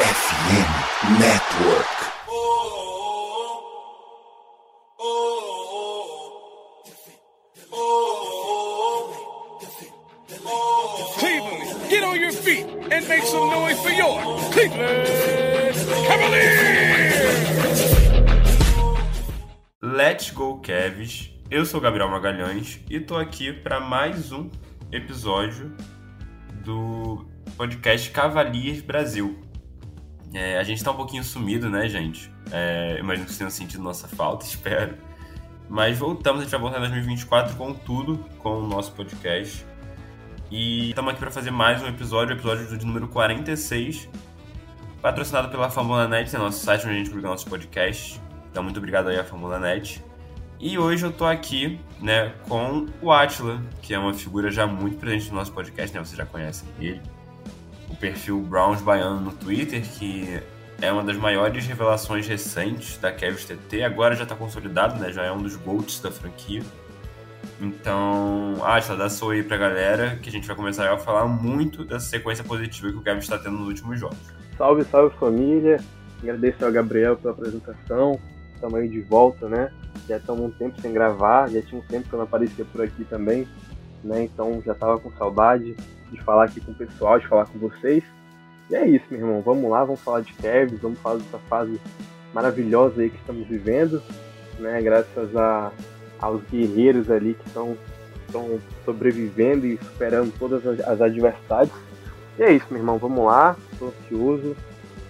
FM Network. Cleveland, get on your feet and make some noise for your Cleveland Cavaliers! Let's go, Kevs! Eu sou Gabriel Magalhães e tô aqui para mais um episódio do podcast Cavaliers Brasil. É, a gente tá um pouquinho sumido, né, gente? É, imagino que vocês tenham sentido nossa falta, espero. Mas voltamos, a gente vai voltar em 2024 com tudo, com o nosso podcast. E estamos aqui para fazer mais um episódio, o episódio de número 46, patrocinado pela Fórmula Net, é nosso site onde a gente publica nossos podcasts. Então, muito obrigado aí à Fórmula Net. E hoje eu tô aqui, né, com o Atila, que é uma figura já muito presente no nosso podcast, né? Vocês já conhecem ele. O perfil Browns Baiano no Twitter, que é uma das maiores revelações recentes da Kevs TT. Agora já tá consolidado, né? Já é um dos GOATs da franquia. Então, Atila, dá seu aí pra galera, que a gente vai começar a falar muito dessa sequência positiva que o Kevin está tendo nos últimos jogos. Salve, salve família. Agradeço ao Gabriel pela apresentação. Estamos aí de volta, né? Já estamos um tempo sem gravar, já tinha um tempo que eu não aparecia por aqui também, né? Então já estava com saudade de falar aqui com o pessoal, de falar com vocês. E é isso, meu irmão. Vamos lá, vamos falar de Kevs, vamos falar dessa fase maravilhosa aí que estamos vivendo, né? Graças a, aos guerreiros ali que estão estão sobrevivendo e superando todas as, as adversidades. E é isso, meu irmão. Vamos lá. Estou ansioso,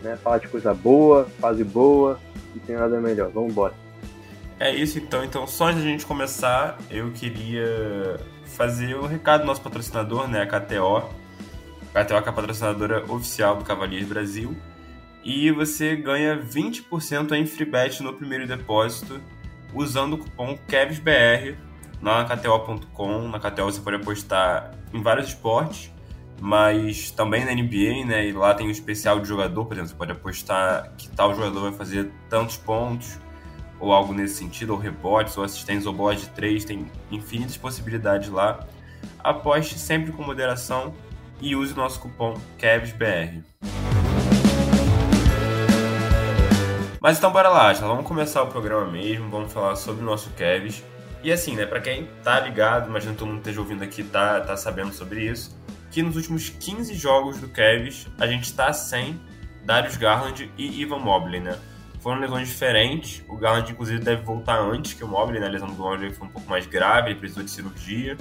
né? Falar de coisa boa, fase boa, e tem nada melhor. Vamos embora. É isso então. Então, só antes de a gente começar, eu queria fazer o recado do nosso patrocinador, né, a KTO. A KTO é a patrocinadora oficial do Cavaliers Brasil. E você ganha 20% em free bet no primeiro depósito usando o cupom KEVSBR na KTO.com. Na KTO você pode apostar em vários esportes, mas também na NBA, né? E lá tem o especial de jogador, por exemplo, você pode apostar que tal jogador vai fazer tantos pontos, ou algo nesse sentido, ou rebotes, ou assistências, ou bolas de três, tem infinitas possibilidades lá. Aposte sempre com moderação e use o nosso cupom KEVSBR. Mas então bora lá, já vamos começar o programa mesmo, vamos falar sobre o nosso Kevs. E assim, né, para quem tá ligado, imagino que todo mundo esteja ouvindo aqui, tá, tá sabendo sobre isso, que nos últimos 15 jogos do Kevs, a gente tá sem Darius Garland e Ivan Mobley, né? Foram lesões diferentes, o Garland inclusive deve voltar antes que o Mobley, né? A lesão do Mobley foi um pouco mais grave, ele precisou de cirurgia.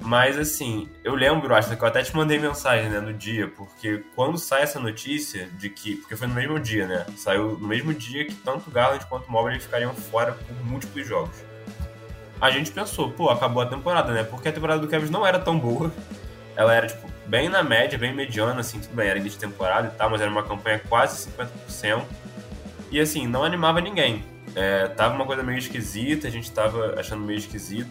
Mas assim, eu lembro, acho que eu até te mandei mensagem né, no dia, porque quando sai essa notícia de que. Porque foi no mesmo dia, né? Saiu no mesmo dia que tanto Garland quanto Mobley ficariam fora por múltiplos jogos. A gente pensou, pô, acabou a temporada, né? Porque a temporada do Kevin não era tão boa. Ela era, tipo, bem na média, bem mediana, assim, tudo bem, era início de temporada e tal, mas era uma campanha quase 50%. E assim, não animava ninguém. É, tava uma coisa meio esquisita, a gente tava achando meio esquisito.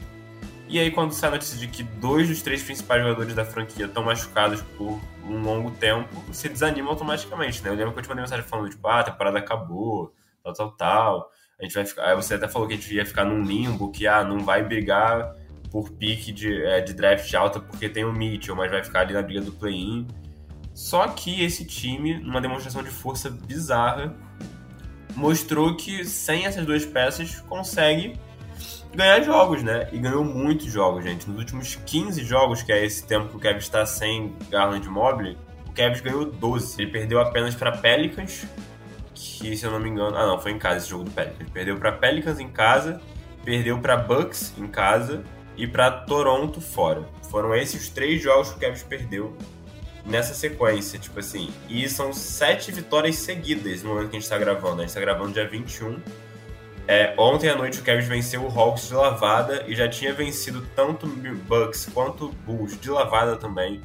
E aí, quando sai a notícia de que dois dos três principais jogadores da franquia estão machucados por um longo tempo, você desanima automaticamente, né? Eu lembro que eu te mandei mensagem falando, tipo, ah, a temporada acabou, tal, tal, tal. A gente vai ficar. Aí você até falou que a gente ia ficar num limbo, que ah, não vai brigar por pique de, é, de draft alta porque tem o Mitchell, mas vai ficar ali na briga do play-in. Só que esse time, numa demonstração de força bizarra, mostrou que sem essas duas peças consegue ganhar jogos, né? E ganhou muitos jogos, gente. Nos últimos 15 jogos, que é esse tempo que o Kevin está sem Garland Mobley, o Kevin ganhou 12. Ele perdeu apenas para Pelicans, que se eu não me engano, ah não, foi em casa esse jogo do Pelicans. Perdeu para Pelicans em casa, perdeu para Bucks em casa e para Toronto fora. Foram esses os três jogos que o Kevin perdeu nessa sequência, tipo assim. E são sete vitórias seguidas no momento que a gente tá gravando. A gente tá gravando dia 21 é, ontem à noite o Cavs venceu o Hawks de lavada e já tinha vencido tanto Bucks quanto Bulls de lavada também.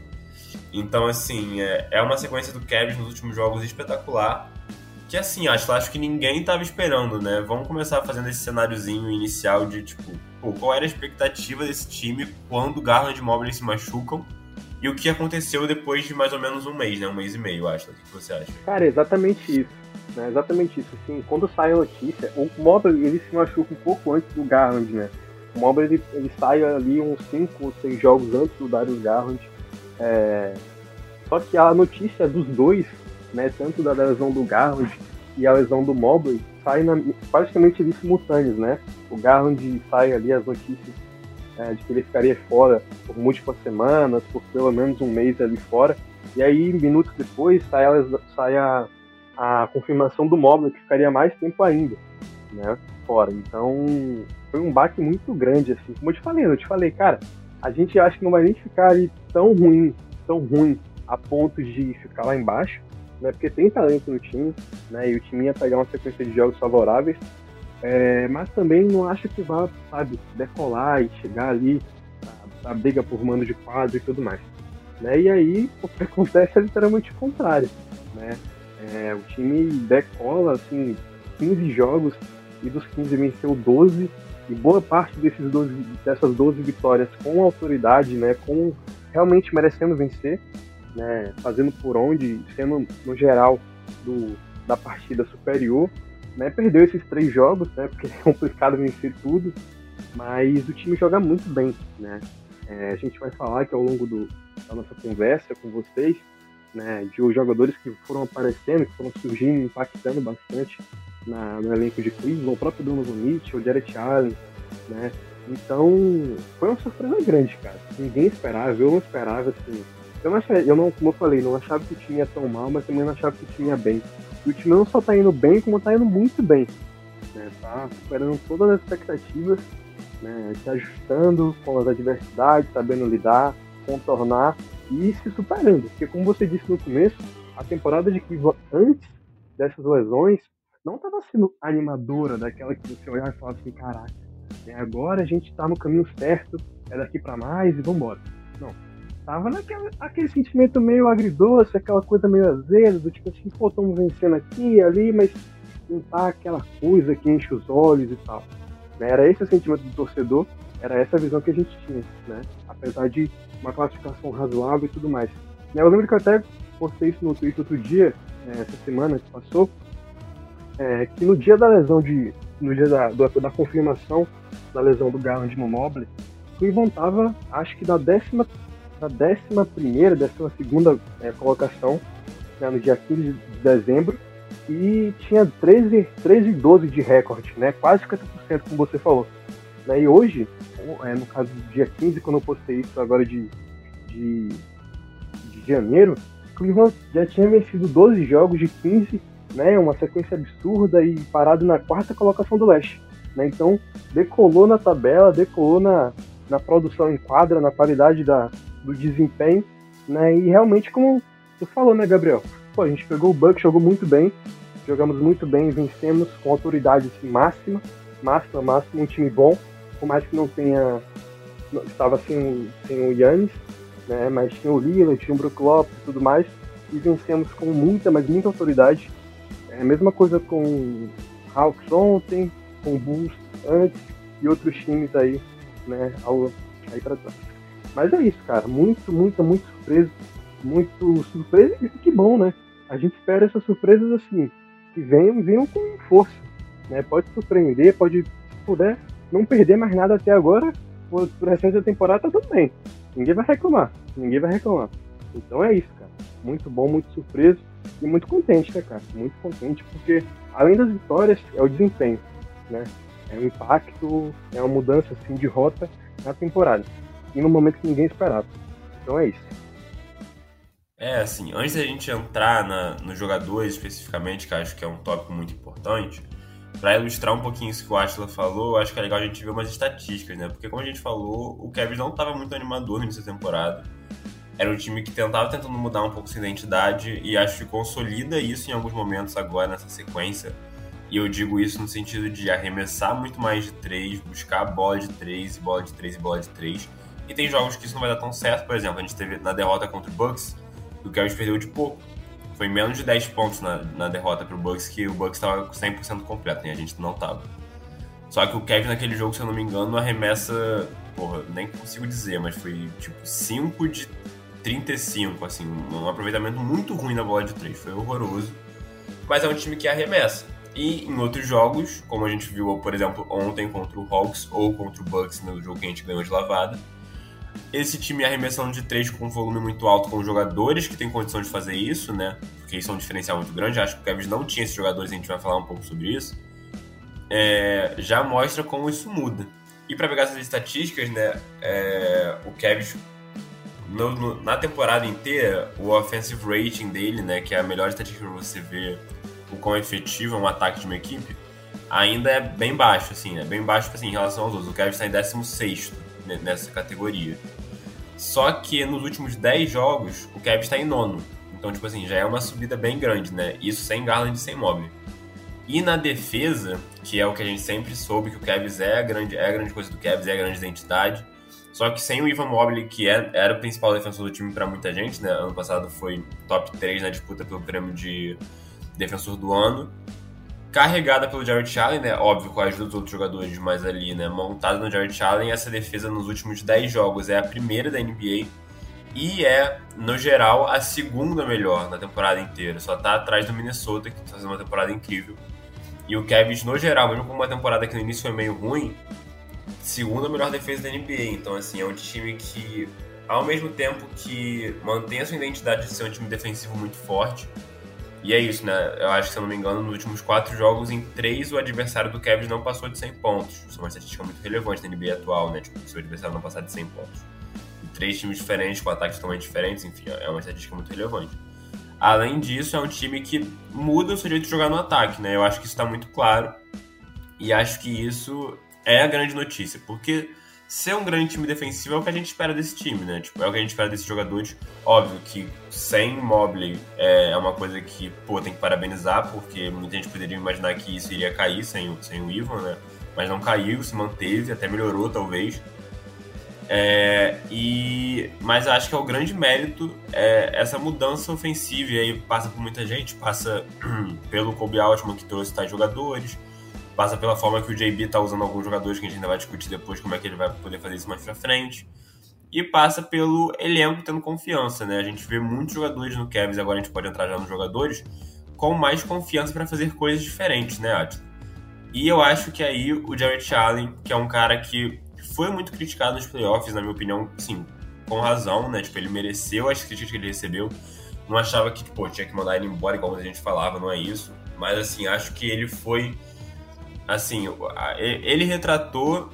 Então, assim, é, é uma sequência do Cavs nos últimos jogos espetacular. Que, assim, acho, acho que ninguém estava esperando, né? Vamos começar fazendo esse cenáriozinho inicial de, tipo, pô, qual era a expectativa desse time quando Garland e Mobley se machucam e o que aconteceu depois de mais ou menos um mês, né? Um mês e meio, acho. O que você acha? Cara, exatamente isso. Né? Exatamente isso. Assim, quando sai a notícia, o Mobley ele se machuca um pouco antes do Garland, né? O Mobley ele, ele sai ali uns 5 ou 6 jogos antes do Darius Garland. É... Só que a notícia dos dois né, tanto da lesão do Garland e a lesão do Mobley, saem na, praticamente ali simultâneos, né? O Garland sai ali as notícias de que ele ficaria fora por múltiplas semanas, por pelo menos um mês ali fora, e aí, minutos depois, sai a, sai a, a confirmação do Mobley, que ficaria mais tempo ainda, né? Fora. Então, foi um baque muito grande, assim. Como eu te falei, eu te falei, cara, a gente acha que não vai nem ficar ali tão ruim, tão ruim, a ponto de ficar lá embaixo, né? Porque tem talento no time, né? E o time ia pegar uma sequência de jogos favoráveis, é, mas também não acho que vá, sabe, decolar e chegar ali a, briga por mando de quadro e tudo mais. Né? E aí o que acontece é literalmente o contrário. Né? É, o time decola assim, 15 jogos e dos 15 venceu 12 e boa parte desses 12, dessas 12 vitórias com autoridade, né, com realmente merecendo vencer, né, fazendo por onde, sendo no geral do, da partida superior, né, perdeu esses três jogos, né, porque é complicado vencer tudo, mas o time joga muito bem, né. É, a gente vai falar que ao longo do, da nossa conversa com vocês, né, de os jogadores que foram aparecendo, que foram surgindo, impactando bastante na, no elenco de Cleveland, o próprio Donovan Mitchell, o Jared Allen, né, então foi uma surpresa grande, cara, ninguém esperava, eu não esperava, assim, eu não, achava, eu não, como eu falei, não achava que o time ia tão mal, mas também não achava que o time ia bem, e o time não só tá indo bem, como tá indo muito bem, né, tá superando todas as expectativas, né, se ajustando com as adversidades, sabendo lidar, contornar e se superando. Porque, como você disse no começo, a temporada de Cleveland antes dessas lesões não estava sendo animadora, daquela que você olhava e falava assim: caraca, né, agora a gente está no caminho certo, é daqui para mais e vambora. Não tava naquele aquele sentimento meio agridoce, aquela coisa meio azedo do tipo assim, pô, estamos vencendo aqui e ali, mas não tá aquela coisa que enche os olhos e tal. Né? Era esse o sentimento do torcedor, era essa a visão que a gente tinha, né? Apesar de uma classificação razoável e tudo mais. Né, eu lembro que eu até postei isso no Twitter outro dia, é, essa semana que passou, é, que no dia da lesão de. no dia da, da, da confirmação da lesão do Garland no Noble, o Ivan tava, acho que da 13 para a 11ª, 12ª é, colocação né, no dia 15 de dezembro e tinha 13, 13 12 de recorde, né, quase 50% como você falou. Né, e hoje, é, no caso do dia 15, quando eu postei isso agora de, de, de janeiro, Cleveland já tinha vencido 12 jogos de 15, né, é uma sequência absurda e parado na quarta colocação do leste. Né, então decolou na tabela, decolou na, na produção em quadra, na qualidade da, do desempenho, né? E realmente, como tu falou, né, Gabriel? Pô, a gente pegou o Buck, jogou muito bem, jogamos muito bem, vencemos com autoridade assim, máxima, máxima, máxima, um time bom, por mais que não tenha. estava sem, sem o Yannis, né? Mas tinha o Lila, tinha o Brook Lopes e tudo mais, e vencemos com muita, mas muita autoridade. É a mesma coisa com Hawks ontem, com Bulls antes e outros times aí, né, ao, aí pra trás. Mas é isso, cara. Muito, muito, muito surpresa. Muito surpresa e que bom, né? A gente espera essas surpresas assim, que venham, venham com força. Né? Pode surpreender, pode, se puder, não perder mais nada até agora, por, por restante da temporada tá tudo bem. Ninguém vai reclamar. Ninguém vai reclamar. Então é isso, cara. Muito bom, muito surpreso e muito contente, né, cara? Muito contente, porque além das vitórias, é o desempenho, né? É o impacto, é uma mudança assim de rota na temporada. E no momento que ninguém esperava. Então é isso. É, assim, antes da gente entrar na, nos jogadores especificamente, que acho que é um tópico muito importante, para ilustrar um pouquinho isso que o Atila falou, acho que é legal a gente ver umas estatísticas, né? Porque como a gente falou, o Kevin não estava muito animador no início da temporada. Era um time que tentava tentando mudar um pouco sua identidade e acho que consolida isso em alguns momentos agora nessa sequência. E eu digo isso no sentido de arremessar muito mais de três, buscar bola de três, bola de três e bola de três. E tem jogos que isso não vai dar tão certo, por exemplo, a gente teve na derrota contra o Bucks, o Kevin perdeu de pouco. Foi menos de 10 pontos na, na derrota pro Bucks, que o Bucks estava 100% completo, e a gente não tava. Só que o Kevin naquele jogo, se eu não me engano, arremessa, porra, nem consigo dizer, mas foi tipo 5 de 35, assim, um aproveitamento muito ruim na bola de 3, foi horroroso. Mas é um time que arremessa. E em outros jogos, como a gente viu, por exemplo, ontem contra o Hawks ou contra o Bucks no jogo que a gente ganhou de lavada, esse time arremessando de três com um volume muito alto, com jogadores que têm condição de fazer isso, né? Porque isso é um diferencial muito grande. Acho que o Cavs não tinha esses jogadores, a gente vai falar um pouco sobre isso. É, já mostra como isso muda. E para pegar essas estatísticas, né, é, o Cavs no, no, na temporada inteira, o offensive rating dele, né, que é a melhor estatística para você ver o quão efetivo é um ataque de uma equipe, ainda é bem baixo, assim, é bem baixo assim, em relação aos outros. O Cavs está em 16 nessa categoria. Só que nos últimos 10 jogos, o Cavs está em nono. Então, tipo assim, já é uma subida bem grande, né? Isso sem Garland e sem Mobley. E na defesa, que é o que a gente sempre soube, que o Cavs é a grande, é a grande coisa do Cavs, é a grande identidade. Só que sem o Ivan Mobley, que é, era o principal defensor do time para muita gente, né? Ano passado foi top 3 na disputa pelo prêmio de defensor do ano. Carregada pelo Jared Allen, né? Óbvio, com a ajuda dos outros jogadores, mas ali, né? Montada no Jared Allen, essa defesa nos últimos 10 jogos é a primeira da NBA e é, no geral, a segunda melhor na temporada inteira. Só tá atrás do Minnesota, que tá fazendo uma temporada incrível. E o Cavs, no geral, mesmo com uma temporada que no início foi meio ruim, segunda melhor defesa da NBA. Então, assim, é um time que, ao mesmo tempo que mantém a sua identidade de ser um time defensivo muito forte, e é isso, né? Eu acho que, se eu não me engano, nos últimos quatro jogos, em três, o adversário do Cavs não passou de 100 pontos. Isso é uma estatística muito relevante na NBA atual, né? Tipo, se o adversário não passar de 100 pontos. E três times diferentes, com ataques totalmente diferentes, enfim, é uma estatística muito relevante. Além disso, é um time que muda o seu jeito de jogar no ataque, né? Eu acho que isso está muito claro. E acho que isso é a grande notícia, porque ser um grande time defensivo é o que a gente espera desse time, né? Tipo, é o que a gente espera desses jogadores. Óbvio que sem Mobley é uma coisa que, pô, tem que parabenizar, porque muita gente poderia imaginar que isso iria cair sem, sem o Ivan, né? Mas não caiu, se manteve, até melhorou, talvez. É, e, mas acho que é o grande mérito é essa mudança ofensiva, e aí passa por muita gente, passa pelo Kobe Altman que trouxe tais jogadores, passa pela forma que o JB tá usando alguns jogadores que a gente ainda vai discutir depois como é que ele vai poder fazer isso mais pra frente. E passa pelo elenco tendo confiança, né? A gente vê muitos jogadores no Cavs, agora a gente pode entrar já nos jogadores, com mais confiança para fazer coisas diferentes, né, Atila? E eu acho que aí o Jarrett Allen, que é um cara que foi muito criticado nos playoffs, na minha opinião, sim, com razão, né? Tipo, ele mereceu as críticas que ele recebeu. Não achava que, pô, tinha que mandar ele embora, igual a gente falava, não é isso. Mas, assim, acho que ele foi assim, ele retratou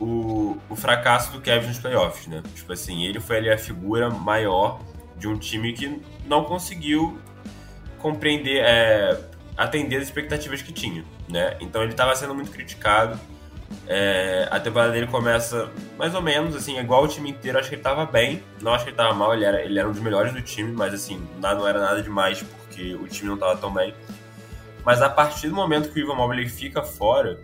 o, o fracasso do Kevin nos playoffs, né? Tipo assim, ele foi ali a figura maior de um time que não conseguiu compreender, é, atender as expectativas que tinha, né? Então ele estava sendo muito criticado. É, a temporada dele começa mais ou menos, assim, igual o time inteiro. Acho que ele estava bem, não acho que ele estava mal. Ele era, ele era um dos melhores do time, mas assim, não era nada demais porque o time não estava tão bem. Mas a partir do momento que o Ivan Mobley fica fora,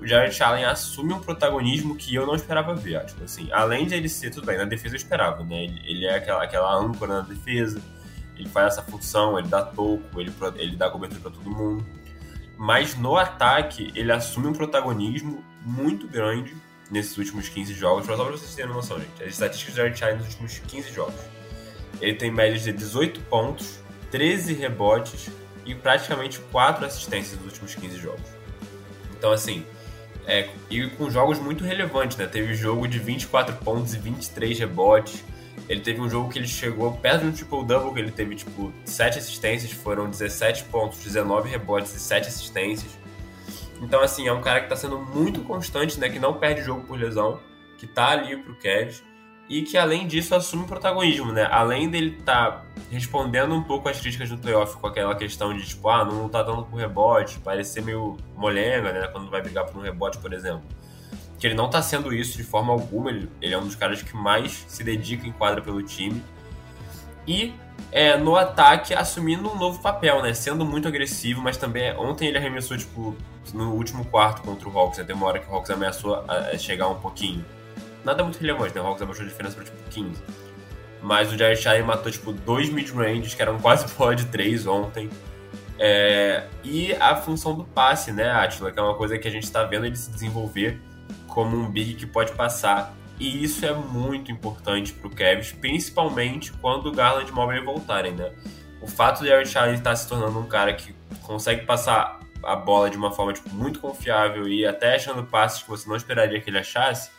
o Jared Allen assume um protagonismo que eu não esperava ver. Tipo assim, além de ele ser, tudo bem, na defesa eu esperava, né? Ele, ele é aquela, aquela âncora na defesa, ele faz essa função, ele dá toco, ele, ele dá cobertura para todo mundo. Mas no ataque, ele assume um protagonismo muito grande nesses últimos 15 jogos. Só para vocês terem noção, gente. As estatísticas do Jared Allen nos últimos 15 jogos. Ele tem médias de 18 pontos, 13 rebotes, e praticamente quatro assistências nos últimos 15 jogos. Então, assim, é, e com jogos muito relevantes, né? Teve jogo de 24 pontos e 23 rebotes. Ele teve um jogo que ele chegou perto de um triple-double, que ele teve, tipo, 7 assistências, foram 17 pontos, 19 rebotes e 7 assistências. Então, assim, é um cara que tá sendo muito constante, né? Que não perde jogo por lesão, que tá ali pro Cavs e que além disso assume protagonismo, né? Além dele tá respondendo um pouco às críticas do playoff com aquela questão de tipo, ah, não tá dando por rebote, parecer meio molenga, né? Quando vai brigar por um rebote, por exemplo. Que ele não tá sendo isso de forma alguma, ele, ele é um dos caras que mais se dedica em quadra pelo time. E é, no ataque assumindo um novo papel, né? Sendo muito agressivo, mas também ontem ele arremessou, tipo, no último quarto contra o Hawks, né? Tem uma hora que o Hawks ameaçou a chegar um pouquinho nada muito relevante, né? O Hawks abaixou a diferença para tipo 15. Mas o Jared Allen matou tipo dois mid-ranges, que eram quase bola de 3 ontem. É... e a função do passe, né, Atila, que é uma coisa que a gente está vendo ele se desenvolver como um big que pode passar. E isso é muito importante para o Cavs, principalmente quando o Garland e Mobley voltarem, né? O fato de Jared Allen estar se tornando um cara que consegue passar a bola de uma forma tipo, muito confiável e até achando passes que você não esperaria que ele achasse,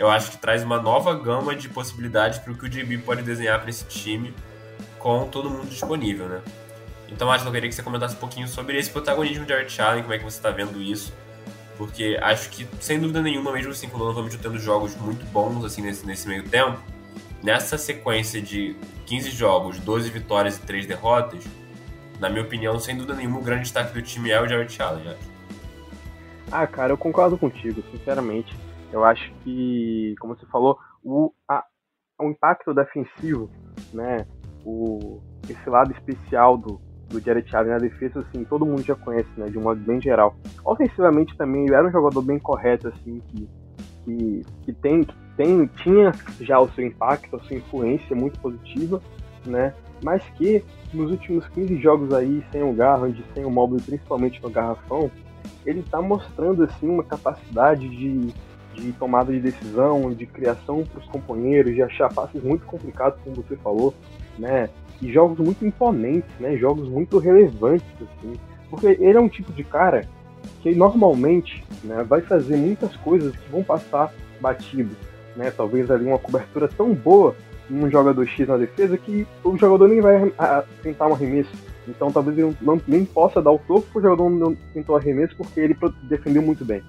eu acho que traz uma nova gama de possibilidades para o que o JB pode desenhar para esse time com todo mundo disponível, né? Então, acho que eu queria que você comentasse um pouquinho sobre esse protagonismo de Art Allen, como é que você está vendo isso. Porque acho que, sem dúvida nenhuma, mesmo assim, quando o Donovan tendo jogos muito bons assim nesse, nesse meio tempo, nessa sequência de 15 jogos, 12 vitórias e 3 derrotas, na minha opinião, sem dúvida nenhuma, o grande destaque do time é o Jared Allen. Ah, cara, eu concordo contigo, sinceramente. Eu acho que, como você falou, o, a, o impacto defensivo, né, o, esse lado especial do, do Jared Allen na defesa, assim, todo mundo já conhece, né, de um modo bem geral. Ofensivamente também, ele era um jogador bem correto, assim, que, que, que tem, que tem, tinha já o seu impacto, a sua influência muito positiva, né, mas que nos últimos 15 jogos aí, sem o Garland, sem o Mobley, principalmente no garrafão, ele está mostrando, assim, uma capacidade de, de tomada de decisão, de criação para os companheiros, de achar passes muito complicados, como você falou, né, e jogos muito imponentes, né? Jogos muito relevantes, assim. Porque ele é um tipo de cara que normalmente né, vai fazer muitas coisas que vão passar batido, né? Talvez ali uma cobertura tão boa num jogador X na defesa que o jogador nem vai tentar um arremesso. Então talvez ele não, nem possa dar o topo porque o jogador não tentou arremesso porque ele defendeu muito bem,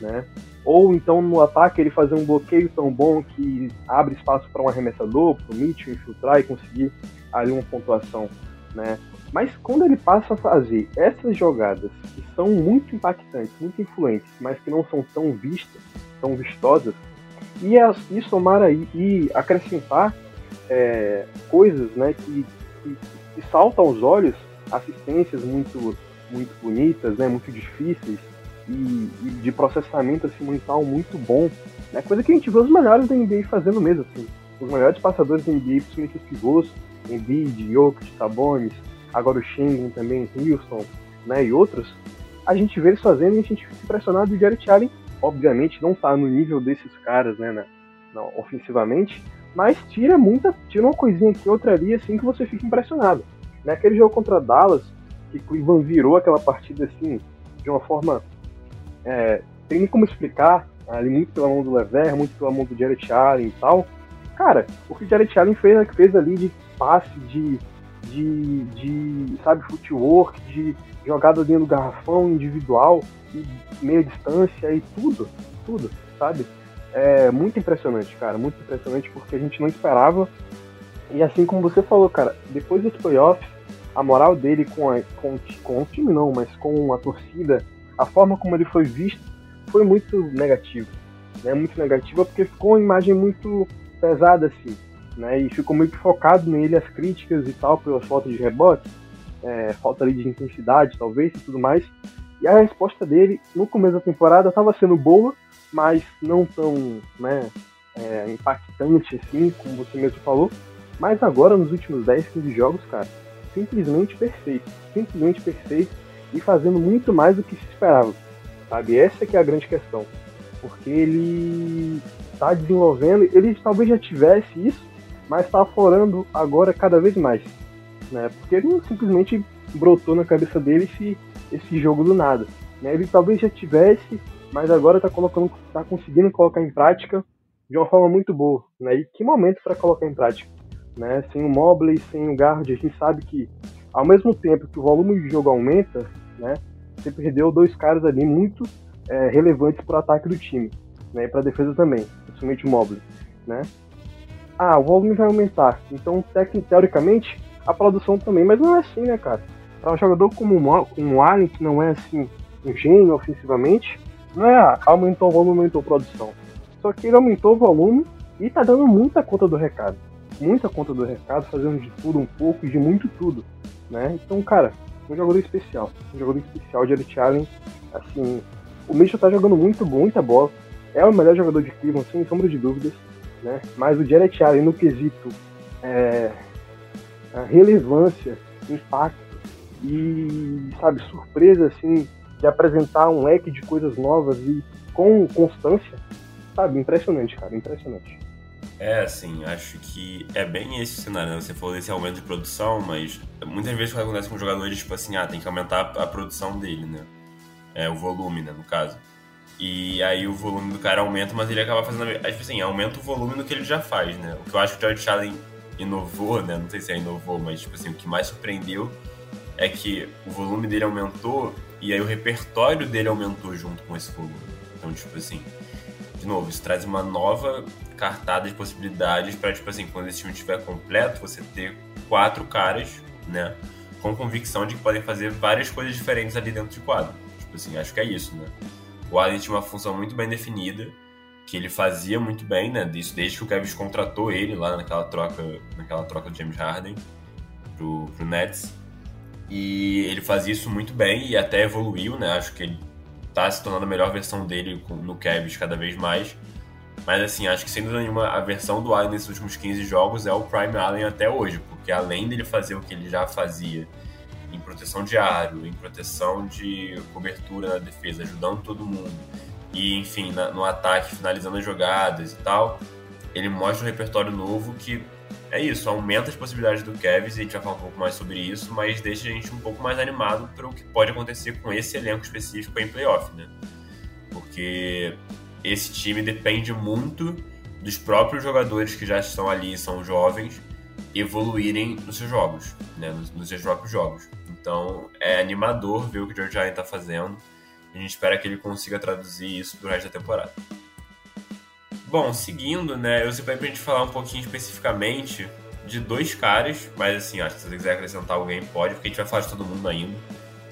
né? Ou então no ataque ele fazer um bloqueio tão bom que abre espaço para um arremessador, para o Mitchell infiltrar e conseguir ali uma pontuação, né? Mas quando ele passa a fazer essas jogadas que são muito impactantes, muito influentes, mas que não são tão vistas, tão vistosas, e, e somar aí e acrescentar é, coisas né, que, que, que, saltam aos olhos, assistências muito, muito bonitas, né, muito difíceis, e, e de processamento assim, mental muito bom, né, coisa que a gente vê os melhores da NBA fazendo mesmo. Assim. Os melhores passadores da NBA, principalmente os pivôs, Embiid, Jokic, Sabonis, agora o Shengun também, Wilson, né, e outros, a gente vê eles fazendo e a gente fica impressionado. E o Jared Allen, obviamente, não está no nível desses caras, né, na, na, ofensivamente, mas tira muita, tira uma coisinha aqui, outra ali, assim, que você fica impressionado. Naquele jogo contra Dallas, que Cleveland virou aquela partida, assim, de uma forma, é, tem nem como explicar, ali muito pela mão do Lever, muito pela mão do Jared Allen e tal, cara, o que o Jared Allen fez, fez ali de passe, de, de, de sabe, footwork, de jogada dentro do garrafão individual, meia distância e tudo, tudo, sabe? É muito impressionante, cara, muito impressionante porque a gente não esperava. E assim como você falou, cara, depois dos playoffs, a moral dele com, a, com, com o time não, mas com a torcida, a forma como ele foi visto foi muito negativo. Né? Muito negativa porque ficou uma imagem muito pesada assim né? E ficou que focado nele as críticas e tal, pelas faltas de rebote, é, falta ali de intensidade, talvez, e tudo mais. E a resposta dele, no começo da temporada, estava sendo boa, mas não tão né, é, impactante assim, como você mesmo falou. Mas agora, nos últimos 10, 15 jogos, cara, simplesmente perfeito. Simplesmente perfeito e fazendo muito mais do que se esperava. Sabe? Essa que é a grande questão. Porque ele está desenvolvendo, ele talvez já tivesse isso, mas está aflorando agora cada vez mais. Né? Porque ele não simplesmente brotou na cabeça dele esse, esse jogo do nada. Né? Ele talvez já tivesse, mas agora está colocando, tá conseguindo colocar em prática de uma forma muito boa. Né? E que momento para colocar em prática? Né? Sem o Mobley, sem o Guard, a gente sabe que ao mesmo tempo que o volume de jogo aumenta, né, você perdeu dois caras ali muito é, relevantes para o ataque do time, né, e para a defesa também, principalmente o Mobley, né? ah, o volume vai aumentar. Então, teoricamente, a produção também. Mas não é assim, né, cara? Para um jogador como o Allen, que não é assim um gênio ofensivamente, não é ah, aumentou o volume, aumentou a produção. Só que ele aumentou o volume e tá dando muita conta do recado. Muita conta do recado, fazendo de tudo um pouco e de muito tudo. Né? Então, cara, um jogador especial. Um jogador especial de Eric Allen. Assim, o Mitchell tá jogando muito, muita bola. É o melhor jogador de Cleveland, sem sombra de dúvidas né? Mas o Jared Allen no quesito é, relevância, impacto e, sabe, surpresa, assim, de apresentar um leque de coisas novas e com constância, sabe, impressionante, cara, impressionante. É, assim, acho que é bem esse o cenário, né? Você falou desse aumento de produção, mas muitas vezes quando acontece com jogadores, tipo assim, ah, tem que aumentar a produção dele, né? É, o volume, né, no caso. E aí o volume do cara aumenta, mas ele acaba fazendo. Tipo assim, aumenta o volume do que ele já faz, né? O que eu acho que o George Allen inovou, né? Não sei se é inovou, mas tipo assim, o que mais surpreendeu é que o volume dele aumentou e aí o repertório dele aumentou junto com esse volume. Então, tipo assim, de novo, isso traz uma nova cartada de possibilidades para, tipo assim, quando esse time estiver completo, você ter quatro caras, né, com convicção de que podem fazer várias coisas diferentes ali dentro de quadro. Tipo assim, acho que é isso, né? O Allen tinha uma função muito bem definida, que ele fazia muito bem, né? Isso desde que o Kevin contratou ele lá naquela troca, naquela troca do James Harden pro, pro Nets. E ele fazia isso muito bem e até evoluiu, né? Acho que ele tá se tornando a melhor versão dele no Cavs cada vez mais. Mas assim, acho que sem dúvida nenhuma a versão do Allen nesses últimos 15 jogos é o Prime Allen até hoje, porque além dele fazer o que ele já fazia em proteção de aro, em proteção de cobertura na defesa, ajudando todo mundo, e enfim, na, no ataque, finalizando as jogadas e tal, ele mostra um repertório novo que é isso, aumenta as possibilidades do Kevs e a gente vai falar um pouco mais sobre isso, mas deixa a gente um pouco mais animado para o que pode acontecer com esse elenco específico em playoff, né? Porque esse time depende muito dos próprios jogadores que já estão ali, são jovens, evoluírem nos seus jogos, né? Nos, nos seus próprios jogos. Então é animador ver o que o George Allen está fazendo. A gente espera que ele consiga traduzir isso pro resto da temporada. Bom, seguindo, né, eu separei pra gente falar um pouquinho especificamente de dois caras, mas assim, acho que se você quiser acrescentar alguém pode, porque a gente vai falar de todo mundo ainda.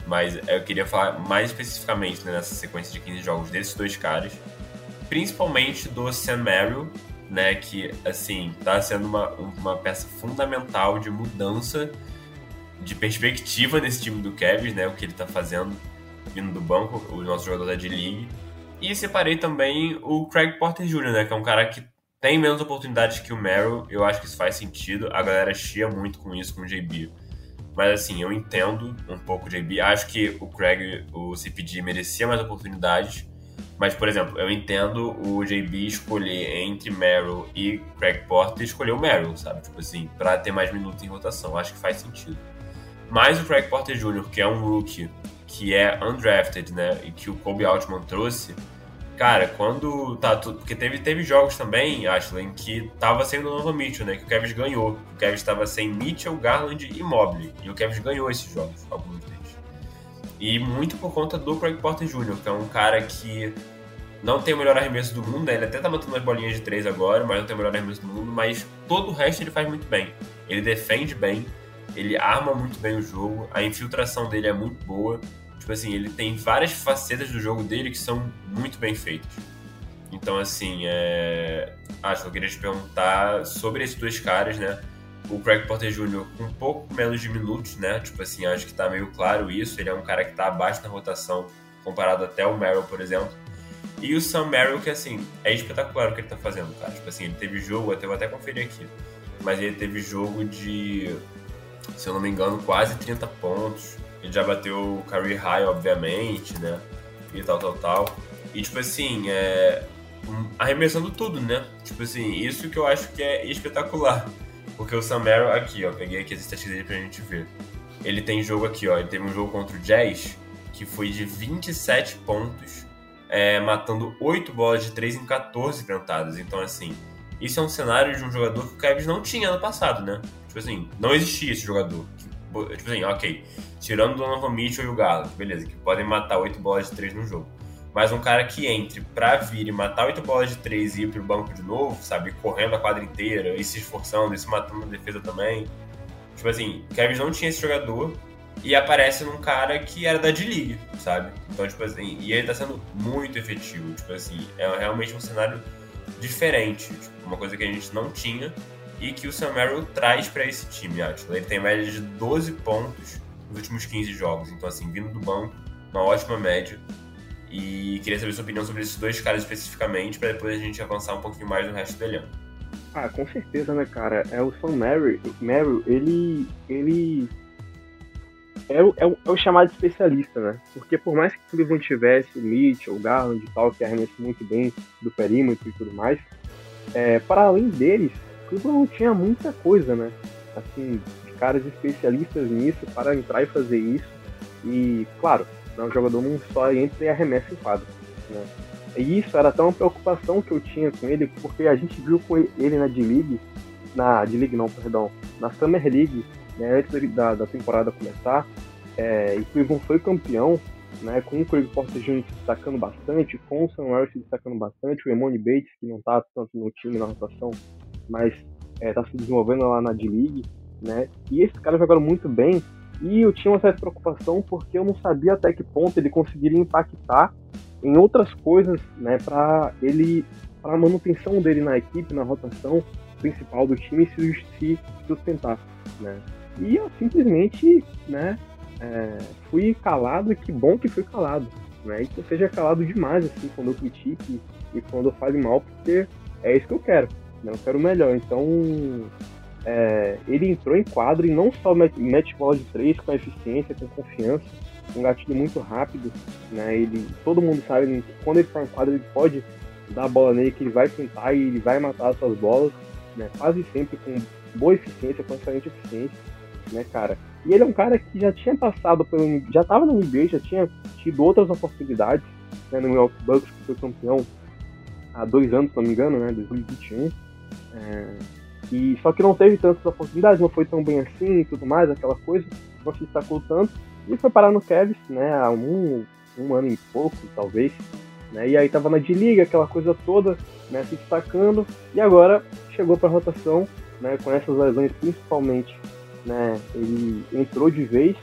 Mas eu queria falar mais especificamente né, nessa sequência de 15 jogos desses dois caras, principalmente do Sam Merrill, né, que assim, tá sendo uma, uma peça fundamental de mudança de perspectiva nesse time do Cavs, né, o que ele tá fazendo vindo do banco, o nosso jogador da D-League. E separei também o Craig Porter Jr., né? Que é um cara que tem menos oportunidades que o Merrill. Eu acho que isso faz sentido. A galera chia muito com isso, com o JB. Mas assim, eu entendo um pouco o JB. Acho que o Craig, o CPG, merecia mais oportunidades. Mas, por exemplo, eu entendo o JB escolher entre Merrill e Craig Porter e escolher o Merrill, sabe? Tipo assim, pra ter mais minutos em rotação. Acho que faz sentido. Mas o Craig Porter Jr., que é um rookie que é undrafted, né? E que o Kobe Altman trouxe. Cara, quando tá tudo. Porque teve, teve jogos também, Ashley, em que tava sendo o Nova Mitchell, né? Que o Kevin ganhou. O Kevin estava sem Mitchell, Garland e Mobley. E o Kevin ganhou esses jogos, alguns. E muito por conta do Craig Porter Jr., que é um cara que não tem o melhor arremesso do mundo, né? Ele até tá matando as bolinhas de três agora, mas não tem o melhor arremesso do mundo. Mas todo o resto ele faz muito bem. Ele defende bem, ele arma muito bem o jogo, a infiltração dele é muito boa. Tipo assim, ele tem várias facetas do jogo dele que são muito bem feitas. Então, assim, é... acho que eu queria te perguntar sobre esses dois caras, né? O Craig Porter Jr. com um pouco menos de minutos, né? Tipo assim, acho que tá meio claro isso. Ele é um cara que tá abaixo na rotação comparado até o Merrill, por exemplo. E o Sam Merrill, que assim, é espetacular o que ele tá fazendo, cara. Tipo assim, ele teve jogo, até vou até conferir aqui. Mas ele teve jogo de se eu não me engano, quase 30 pontos. Ele já bateu o career high, obviamente, né? E tal, tal, tal. E, tipo assim, é... arremessando tudo, né? Tipo assim, isso que eu acho que é espetacular. Porque o Sam Merrill, aqui, ó, peguei aqui as estatísticas dele pra gente ver. Ele tem jogo aqui, ó, ele teve um jogo contra o Jazz que foi de 27 pontos, é, matando 8 bolas de 3 em 14 tentadas. Então, assim, isso é um cenário de um jogador que o Cavs não tinha no passado, né? Tipo assim, não existia esse jogador. Tipo assim, ok. Tirando o Donovan Mitchell e o Galo, beleza, que podem matar 8 bolas de 3 no jogo. Mas um cara que entre pra vir e matar 8 bolas de 3 e ir pro banco de novo, sabe? Correndo a quadra inteira e se esforçando e se matando na defesa também. Tipo assim, Kevin não tinha esse jogador e aparece num cara que era da D-League, sabe? Então, tipo assim, e ele tá sendo muito efetivo. Tipo assim, é realmente um cenário diferente. Tipo, uma coisa que a gente não tinha e que o Sam Merrill traz para esse time, acho. Ele tem média de 12 pontos nos últimos 15 jogos, então assim, vindo do banco, uma ótima média. E queria saber sua opinião sobre esses dois caras especificamente, para depois a gente avançar um pouquinho mais no resto do. Ah, com certeza, né, cara? É o Sam Merrill, ele, ele é o, é, o, é o chamado especialista, né? Porque por mais que o Cleveland tivesse o Mitchell, o Garland e tal, que arremessa muito bem do perímetro e tudo mais, é, para além deles, Cleveland não tinha muita coisa, né? Assim, caras especialistas nisso para entrar e fazer isso. E, claro, é um jogador não só entra e arremessa em quadro, né? E isso era até uma preocupação que eu tinha com ele, porque a gente viu com ele na D-League, na D-League não, perdão, na Summer League, né, antes da, da temporada começar, é, e Cleveland foi campeão, né, com o Craig Porter Jr. se destacando bastante, com o Sam Harris se destacando bastante, o Emone Bates, que não está tanto no time, na rotação, mas está é, se desenvolvendo lá na D-League, né, e esses caras jogaram muito bem, e eu tinha uma certa preocupação porque eu não sabia até que ponto ele conseguiria impactar em outras coisas, né, para ele, para a manutenção dele na equipe, na rotação principal do time se, sustentar, né. E eu simplesmente, né, é, fui calado e que bom que fui calado, né? E que eu seja calado demais, assim, quando eu critique e quando eu fale mal, porque é isso que eu quero, né? Eu quero o melhor. Então, é, ele entrou em quadro e não só mete bola de três com eficiência, com confiança, um gatilho muito rápido, né? Ele, todo mundo sabe que quando ele está em quadro ele pode dar a bola nele que ele vai tentar e ele vai matar as suas bolas, né? Quase sempre com boa eficiência, com excelente eficiência, né, cara? E ele é um cara que já tinha passado pelo. já estava no NBA, já tinha tido outras oportunidades, né, no Milwaukee Bucks, que foi campeão há dois anos, se não me engano, né, 2021. É, e, só que não teve tantas oportunidades, não foi tão bem assim e tudo mais, aquela coisa, não se destacou tanto. E foi parar no Cavs, né, há um, um ano e pouco, talvez. Né, e aí tava na D-Liga, aquela coisa toda, né, se destacando. E agora chegou para rotação, né, com essas lesões principalmente né? Ele entrou de vez.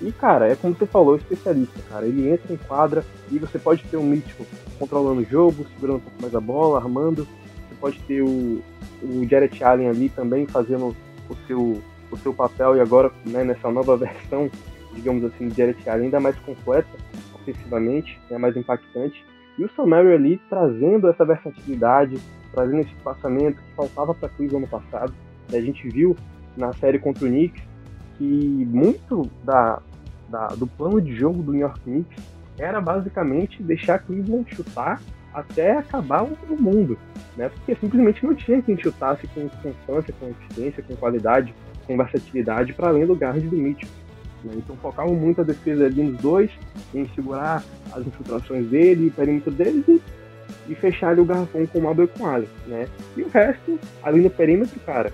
E, cara, é como você falou, especialista, cara. Ele entra em quadra e você pode ter um mítico controlando o jogo, segurando um pouco mais a bola, armando. Pode ter o, o Jared Allen ali também fazendo o seu, o seu papel e agora, né, nessa nova versão, digamos assim, de Jared Allen ainda mais completa, ofensivamente, né, mais impactante. E o Sam ali trazendo essa versatilidade, trazendo esse passamento que faltava para Cleveland ano passado. A gente viu na série contra o Knicks que muito da, da, do plano de jogo do New York Knicks era basicamente deixar Cleveland chutar até acabar o mundo, né? Porque simplesmente não tinha quem chutasse com constância, com eficiência, com qualidade, com versatilidade para além do guard do Mitchell. Né? Então focavam muito a defesa ali nos dois, em segurar as infiltrações dele, o perímetro deles e, e fechar ali o garrafão com o Mabel e com o Allen, né? E o resto, ali no perímetro, cara,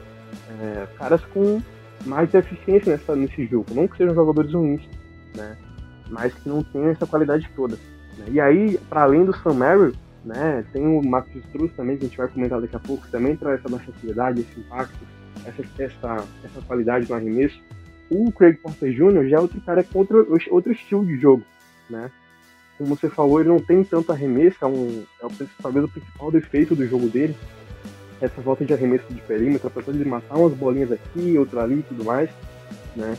é, caras com mais eficiência nessa, nesse jogo. Não que sejam jogadores ruins, né? Mas que não tenham essa qualidade toda. Né? E aí, para além do Sam Merrill, né, tem o Max Struz também, que a gente vai comentar daqui a pouco, que também traz essa versatilidade, esse impacto, essa, essa, essa qualidade no arremesso. O Craig Porter Jr. já é outro cara com outro, outro estilo de jogo, né? Como você falou, ele não tem tanto arremesso, é, um, é o, talvez o principal defeito do jogo dele, essa volta de arremesso de perímetro, apesar de matar umas bolinhas aqui, outra ali e tudo mais, né?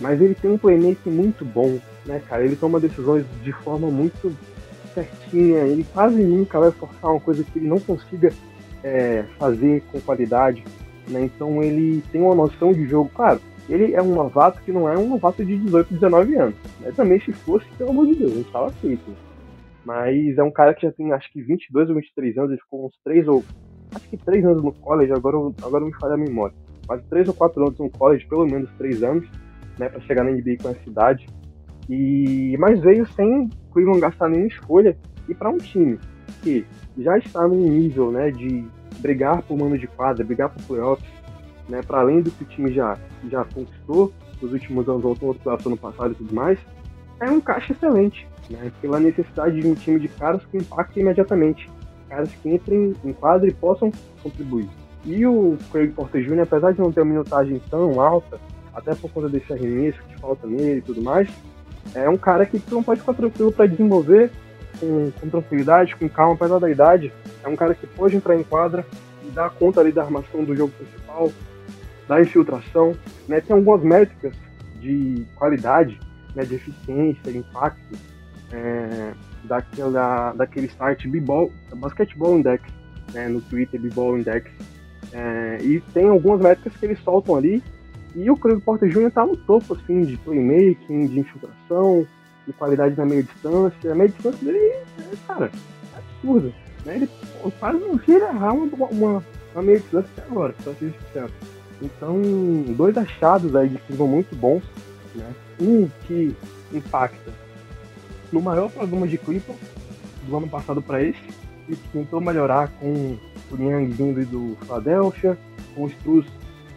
Mas ele tem um playmaking muito bom, né, cara? Ele toma decisões de forma muito certinha, ele quase nunca vai forçar uma coisa que ele não consiga é, fazer com qualidade, né? Então ele tem uma noção de jogo, claro. Ele é um novato que não é um novato de 18, 19 anos. Né? Também se fosse, pelo amor de Deus, não estava feito. Mas é um cara que já tem acho que 22 ou 23 anos, ele ficou uns 3 ou acho que três anos no college, agora, agora me falha a memória. Mas três ou quatro anos no college, pelo menos três anos, né, para chegar na NBA com essa idade. E, mas veio sem Cleveland gastar nenhuma escolha e para um time que já está num nível né, de brigar por mano de quadra, brigar por playoffs, né, para além do que o time já, já conquistou nos últimos anos, voltou playoffs ano passado e tudo mais, é um caixa excelente, né, pela necessidade de um time de caras que impacta imediatamente caras que entrem em quadro e possam contribuir. E o Craig Porter Jr., apesar de não ter uma minutagem tão alta, até por conta desse arremesso que falta nele e tudo mais, é um cara que tu não pode ficar tranquilo para desenvolver com, com, tranquilidade, com calma, apesar da idade. É um cara que pode entrar em quadra e dar conta ali da armação do jogo principal, da infiltração. Né? Tem algumas métricas de qualidade, né? de eficiência, de impacto, é, daquela, daquele site B-Ball, Basketball Index, né, no Twitter, B-Ball Index. É, e tem algumas métricas que eles soltam ali. E o Craig Porter Jr. tá no topo, assim, de playmaking, de infiltração, de qualidade na meia distância. A meia distância dele, é, cara, é absurda. Né? Ele quase não tira errar uma, uma, uma meia distância até agora, ser sincero. Então, dois achados aí de que vão muito bons. Né? Um que impacta no maior programa de Clipper do ano passado para esse, e tentou melhorar com o Young vindo do Philadelphia, com o Struz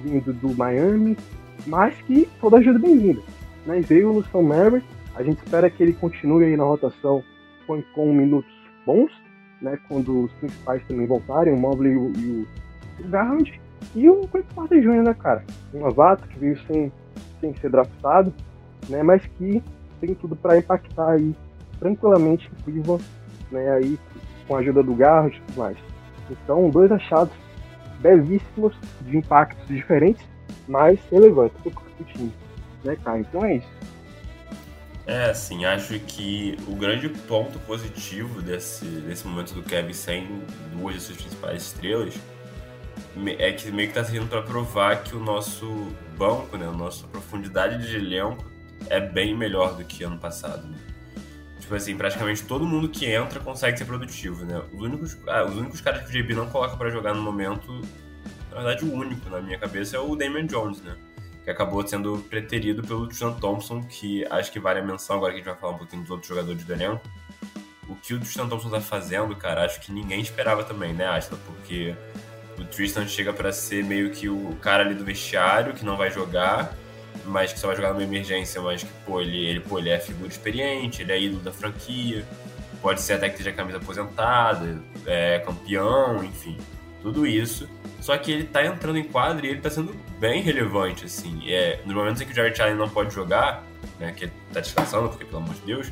vindo do Miami, mas que toda ajuda bem-vinda. né, veio no São Maverick. A gente espera que ele continue aí na rotação com, com minutos bons, né, quando os principais também voltarem, o Mobley e o, o Garland. E o Craig Porter Jr., né, cara? Um novato que veio sem, sem ser draftado, né, mas que tem tudo para impactar aí tranquilamente o Cleveland, né, aí com a ajuda do Garland e tudo mais. Então, dois achados belíssimos, de impactos diferentes, mas relevantes para o time, né, cara? Então é isso. É, assim, acho que o grande ponto positivo desse, desse momento do Kevin sem duas de suas principais estrelas é que meio que tá servindo para provar que o nosso banco, né, a nossa profundidade de elenco é bem melhor do que ano passado. Né? Tipo assim, praticamente todo mundo que entra consegue ser produtivo, né? Os únicos, ah, os únicos caras que o JB não coloca para jogar no momento, na verdade o único na minha cabeça é o Damian Jones, né? Que acabou sendo preterido pelo Tristan Thompson, que acho que vale a menção agora que a gente vai falar um pouquinho dos outros jogadores do elenco. O que o Tristan Thompson tá fazendo, cara, acho que ninguém esperava também, né, Ashton? Porque o Tristan chega para ser meio que o cara ali do vestiário que não vai jogar, mas que só vai jogar numa emergência, mas que, pô, ele, ele, pô, ele é figura experiente, ele é ídolo da franquia, pode ser até que esteja camisa aposentada, é campeão, enfim, tudo isso. Só que ele tá entrando em quadro e ele tá sendo bem relevante, assim. É, nos momentos em que o Jared Allen não pode jogar, né, que ele tá descansando, porque pelo amor de Deus,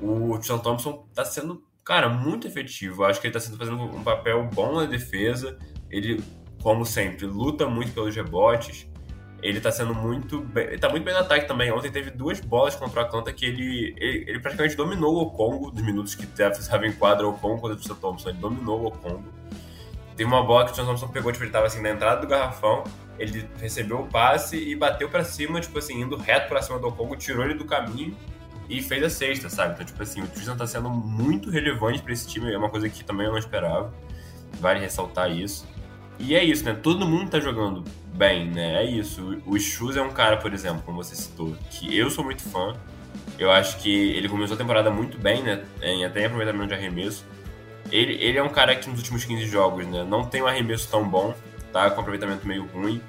o Tristan Thompson tá sendo, cara, muito efetivo. Acho que ele tá sendo fazendo um papel bom na defesa, ele, como sempre, luta muito pelos rebotes. Ele tá sendo muito bem. Ele tá muito bem no ataque também. Ontem teve duas bolas contra o Atlanta que ele, ele, ele praticamente dominou o Congo dos minutos que estava em quadra o Congo contra o Tristan Thompson. Ele dominou o Congo. Teve uma bola que o Tristan Thompson pegou, tipo, ele tava assim na entrada do garrafão. Ele recebeu o passe e bateu para cima, tipo assim, indo reto para cima do Congo, tirou ele do caminho e fez a sexta, sabe? Então, tipo assim, o Tristan tá sendo muito relevante para esse time. É uma coisa que também eu não esperava. Vale ressaltar isso. E é isso, né? Todo mundo tá jogando bem, né? É isso. O Shoes é um cara, por exemplo, como você citou, que eu sou muito fã. Eu acho que ele começou a temporada muito bem, né? Em até em aproveitamento de arremesso. Ele, ele é um cara que nos últimos 15 jogos, né? Não tem um arremesso tão bom, tá? Com aproveitamento meio ruim.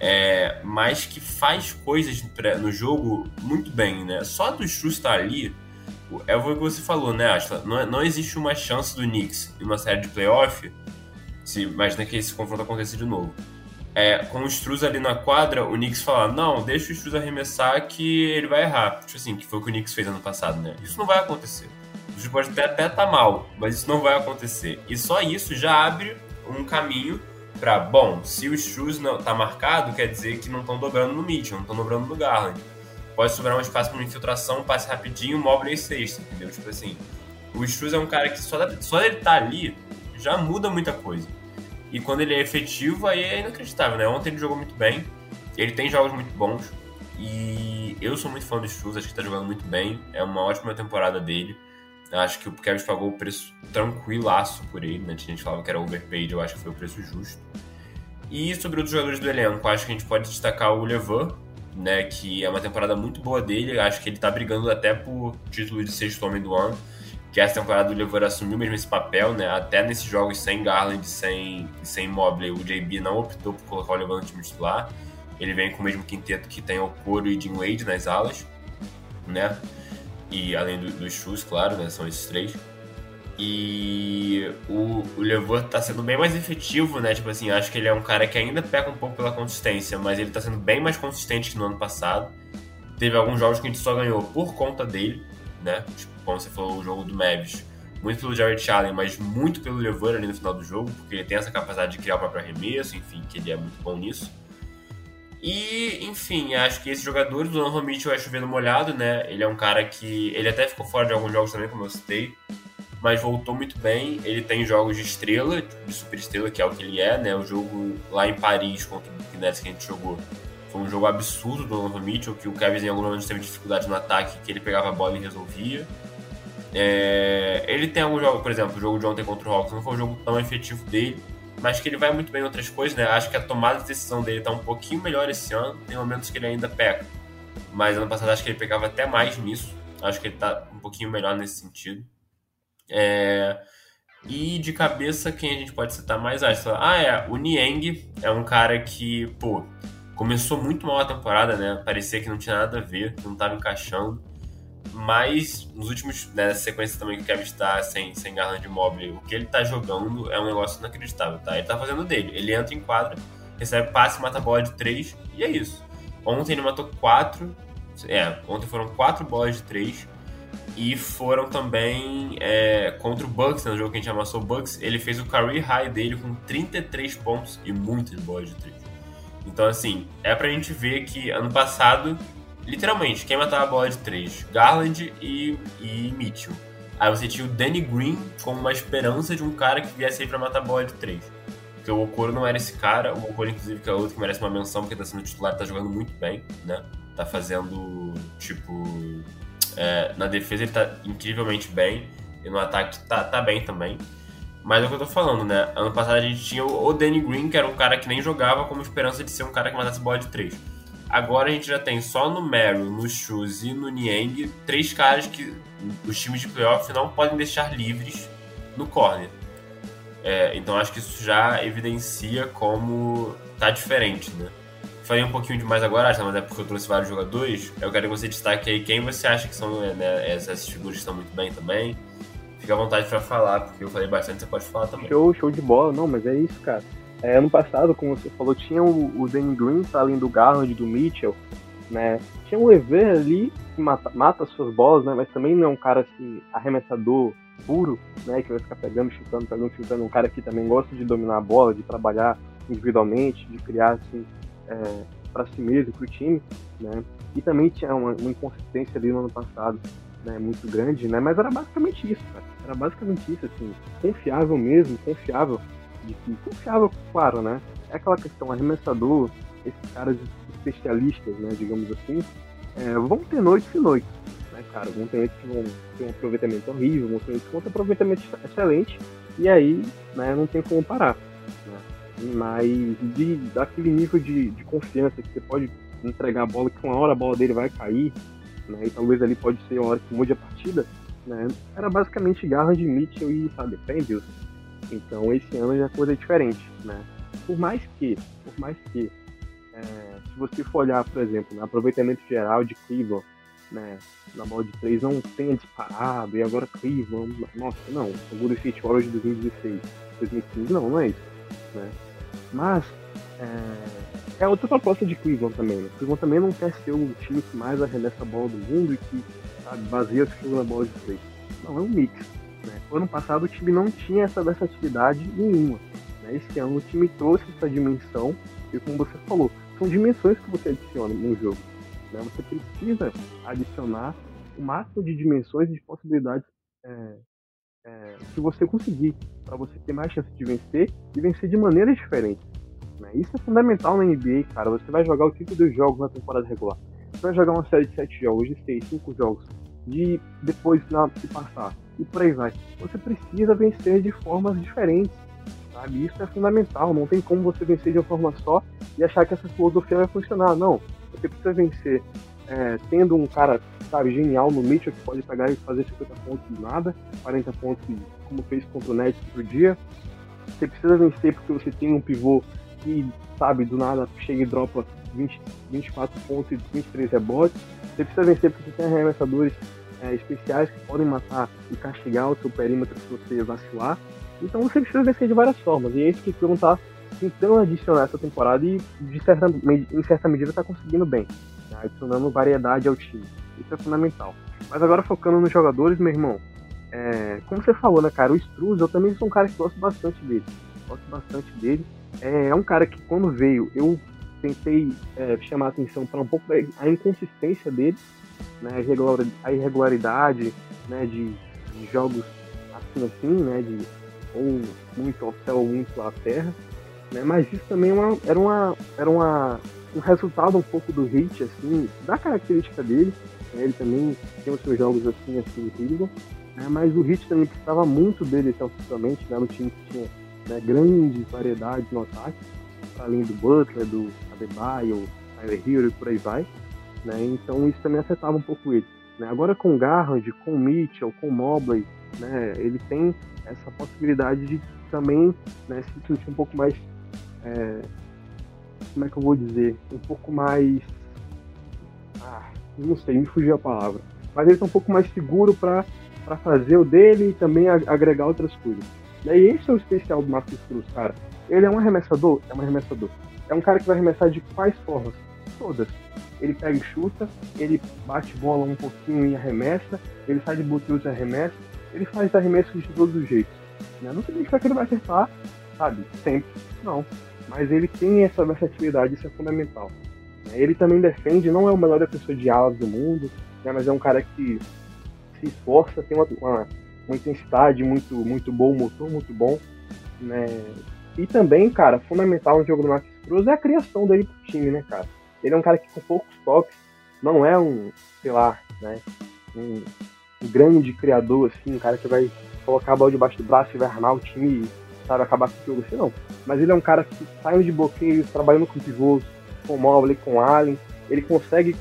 É, mas que faz coisas no jogo muito bem, né? Só do Shoes estar ali, é o que você falou, né, Asla? Não, é, não existe uma chance do Knicks em uma série de playoff se imagina que esse confronto aconteça de novo. É, com o Struz ali na quadra, o Knicks fala: Não, deixa o Struz arremessar que ele vai errar. Tipo assim, que foi o que o Knicks fez ano passado, né? Isso não vai acontecer. O Struz pode até estar tá mal, mas isso não vai acontecer. E só isso já abre um caminho para, bom, se o Struz não tá marcado, quer dizer que não estão dobrando no Mitchell, não estão dobrando no Garland. Pode sobrar um espaço para uma infiltração, passe rapidinho, móvel e sexta, entendeu? Tipo assim, o Struz é um cara que só, só ele tá ali já muda muita coisa. E quando ele é efetivo, aí é inacreditável, né? Ontem ele jogou muito bem, ele tem jogos muito bons. E eu sou muito fã do Struz, acho que tá jogando muito bem. É uma ótima temporada dele. Acho que o Kevin pagou o preço tranquilaço por ele, né? A gente falava que era overpaid, eu acho que foi o preço justo. E sobre outros jogadores do elenco, acho que a gente pode destacar o Levan, né? Que é uma temporada muito boa dele. Acho que ele tá brigando até por título de sexto homem do ano que essa temporada o Lever assumiu mesmo esse papel, né? Até nesses jogos sem Garland, sem, sem Mobley, o JB não optou por colocar o Lever no time titular. Ele vem com o mesmo quinteto que tem o Coro e Jim Wade nas alas, né? E além dos do Shoes, claro, né? São esses três. E o, o Lever tá sendo bem mais efetivo, né? Tipo assim, acho que ele é um cara que ainda peca um pouco pela consistência, mas ele tá sendo bem mais consistente que no ano passado. Teve alguns jogos que a gente só ganhou por conta dele, né? Tipo, como você falou, o jogo do Mavis, muito pelo Jared Allen, mas muito pelo Levan ali no final do jogo, porque ele tem essa capacidade de criar o próprio arremesso, enfim, que ele é muito bom nisso. E, enfim, acho que esses jogadores, o Donovan Mitchell é chovendo molhado, né? Ele é um cara que. Ele até ficou fora de alguns jogos também, como eu citei, mas voltou muito bem. Ele tem jogos de estrela, de super estrela, que é o que ele é, né? O jogo lá em Paris contra o Nets que a gente jogou foi um jogo absurdo do Donovan Mitchell, que o Kevin em algum momento teve dificuldade no ataque, que ele pegava a bola e resolvia. É, ele tem algum jogo, por exemplo, o jogo de ontem contra o Hawks não foi um jogo tão efetivo dele, mas que ele vai muito bem em outras coisas, né? Acho que a tomada de decisão dele tá um pouquinho melhor esse ano, tem momentos que ele ainda peca. Mas ano passado acho que ele pegava até mais nisso. Acho que ele tá um pouquinho melhor nesse sentido. É... E de cabeça, quem a gente pode citar mais? Ah, é, o Niang é um cara que, pô, começou muito mal a temporada, né? Parecia que não tinha nada a ver, não estava encaixando. Mas nos últimos, né, sequência também que o Kevin está sem, sem Garland Mobile, o que ele está jogando é um negócio inacreditável, tá? Ele está fazendo dele. Ele entra em quadra, recebe passe, mata a bola de 3 e é isso. Ontem ele matou 4. É, ontem foram 4 bolas de 3. E foram também é, contra o Bucks, né, no jogo que a gente amassou o Bucks, ele fez o career high dele com 33 pontos e muitas bolas de 3. Então, assim, é pra gente ver que ano passado literalmente, quem matava a bola de três? Garland e, e Mitchell. Aí você tinha o Danny Green como uma esperança de um cara que viesse aí pra matar a bola de três. Porque o Okoro não era esse cara, o Okoro, inclusive, que é outro que merece uma menção, porque tá sendo titular, tá jogando muito bem, né? Tá fazendo, tipo. É, na defesa ele tá incrivelmente bem, e no ataque tá, tá bem também. Mas é o que eu tô falando, né? Ano passado a gente tinha o Danny Green, que era um cara que nem jogava, como esperança de ser um cara que matasse bola de três. Agora a gente já tem só no Meryl, no Shoes e no Niang três caras que os times de playoff não podem deixar livres no corner. É, então acho que isso já evidencia como tá diferente, né? Falei um pouquinho demais agora, mas é porque eu trouxe vários jogadores. Eu quero que você destaque aí quem você acha que são né, essas figuras que estão muito bem também. Fica à vontade para falar, porque eu falei bastante, você pode falar também. Show, show de bola, não, mas é isso, cara. É, ano passado, como você falou, tinha o, o Danny Green, tá além do Garland, do Mitchell, né? Tinha o Lever ali, que mata, mata as suas bolas, né? Mas também não é um cara assim, arremessador puro, né? Que vai ficar pegando, chutando, pegando, chutando. Um cara que também gosta de dominar a bola, de trabalhar individualmente, de criar assim, é, para si mesmo, para o time, né? E também tinha uma, uma, inconsistência ali no ano passado, né? Muito grande, né? Mas era basicamente isso, cara. Era basicamente isso, assim, confiável mesmo, confiável confiável, claro, né? É aquela questão, arremessador, esses caras especialistas, né, digamos assim, é, vão ter noites e noites, né, cara? Vão ter noites que vão ter um aproveitamento horrível, vão ter noites que vão ter um aproveitamento excelente, e aí, né, não tem como parar. Né? Mas de, daquele nível de, de confiança que você pode entregar a bola, que uma hora a bola dele vai cair, né, e talvez ali pode ser uma hora que mude a partida, né, era basicamente garra de Mitchell e, sabe, Deus. Então esse ano já é coisa diferente, né? Por mais que, por mais que, é, se você for olhar, por exemplo, no aproveitamento geral de Cleveland, né, na bola de três não tenha disparado, e agora Cleveland, nossa, não, o Golden State Warriors de 2016, 2015, não, não é isso, né? Mas é, é outra proposta de Cleveland também, né? Cleveland também não quer ser o time que mais arremessa a bola do mundo e que, sabe, baseia o na bola de três. Não, é um mix, né? Ano passado o time não tinha essa versatilidade nenhuma. Né? Esse ano o time trouxe essa dimensão e como você falou, são dimensões que você adiciona no jogo. Né? Você precisa adicionar o máximo de dimensões e de possibilidades é, é, que você conseguir para você ter mais chance de vencer e vencer de maneiras diferentes. Né? Isso é fundamental na NBA, cara. Você vai jogar o tipo de jogos na temporada regular. Você vai jogar uma série de 7 jogos, de 6, 5 jogos, de depois na, se passar e por aí vai. Você precisa vencer de formas diferentes, sabe? Isso é fundamental. Não tem como você vencer de uma forma só e achar que essa filosofia vai funcionar. Não. Você precisa vencer é, tendo um cara, sabe, genial no Mitchell que pode pegar e fazer 50 pontos de nada, 40 pontos como fez contra o Nets outro dia. Você precisa vencer porque você tem um pivô que, sabe, do nada chega e dropa 20, 24 pontos e 23 rebotes. Você precisa vencer porque você tem arremessadores é, especiais que podem matar e castigar o seu perímetro se você vacilar. Então você precisa vencer de várias formas. E é isso que o está tentando adicionar essa temporada e de certa, em certa medida está conseguindo bem. Né? Adicionando variedade ao time. Isso é fundamental. Mas agora focando nos jogadores, meu irmão. É, como você falou, né, cara? O Struz, eu também sou um cara que gosto bastante dele. Gosto bastante dele. É, é um cara que quando veio, eu tentei é, chamar a atenção para um pouco a inconsistência dele né, a irregularidade né, de, de, jogos assim assim, né, de ou muito ao céu ou muito à terra, né, mas isso também é uma, era, uma, era uma, um resultado um pouco do hit, assim, da característica dele, né, ele também tem os seus jogos assim, assim, incrível, né, mas o hit também precisava muito dele ofensivamente, né, no time que tinha né, grande variedade no ataque, além do Butler, do Adebayo, Tyler Hero e por aí vai né? Então isso também afetava um pouco ele. Né? Agora com Garland, com Mitchell, com Mobley, né? ele tem essa possibilidade de também né, se sentir um pouco mais é, como é que eu vou dizer, um pouco mais. Ah, não sei, me fugiu a palavra. Mas ele está um pouco mais seguro para fazer o dele e também agregar outras coisas. Daí esse é o especial do Marcos Cruz, cara. Ele é um arremessador? É um arremessador. É um cara que vai arremessar de quais formas? Todas. Ele pega e chuta, ele bate bola um pouquinho e arremessa, ele sai de bloqueios e arremessa, ele faz arremessos de todos os jeitos. Né? Não significa que ele vai acertar, sabe? Sempre. Não. Mas ele tem essa versatilidade, isso é fundamental. Ele também defende, não é o melhor defensor de alas do mundo, né? mas é um cara que se esforça, tem uma, uma, uma intensidade muito, muito boa, um motor muito bom. Né? E também, cara, fundamental no jogo do Max Cruz é a criação dele pro time, né, cara? Ele é um cara que com poucos toques não é um, sei lá, né, um, grande criador, assim, um cara que vai colocar a bola debaixo do braço e vai armar o time sabe, acabar com o jogo, assim, não. Mas ele é um cara que saindo de bloqueios, trabalhando com pivôs, com o Mobley, com o Allen, ele consegue,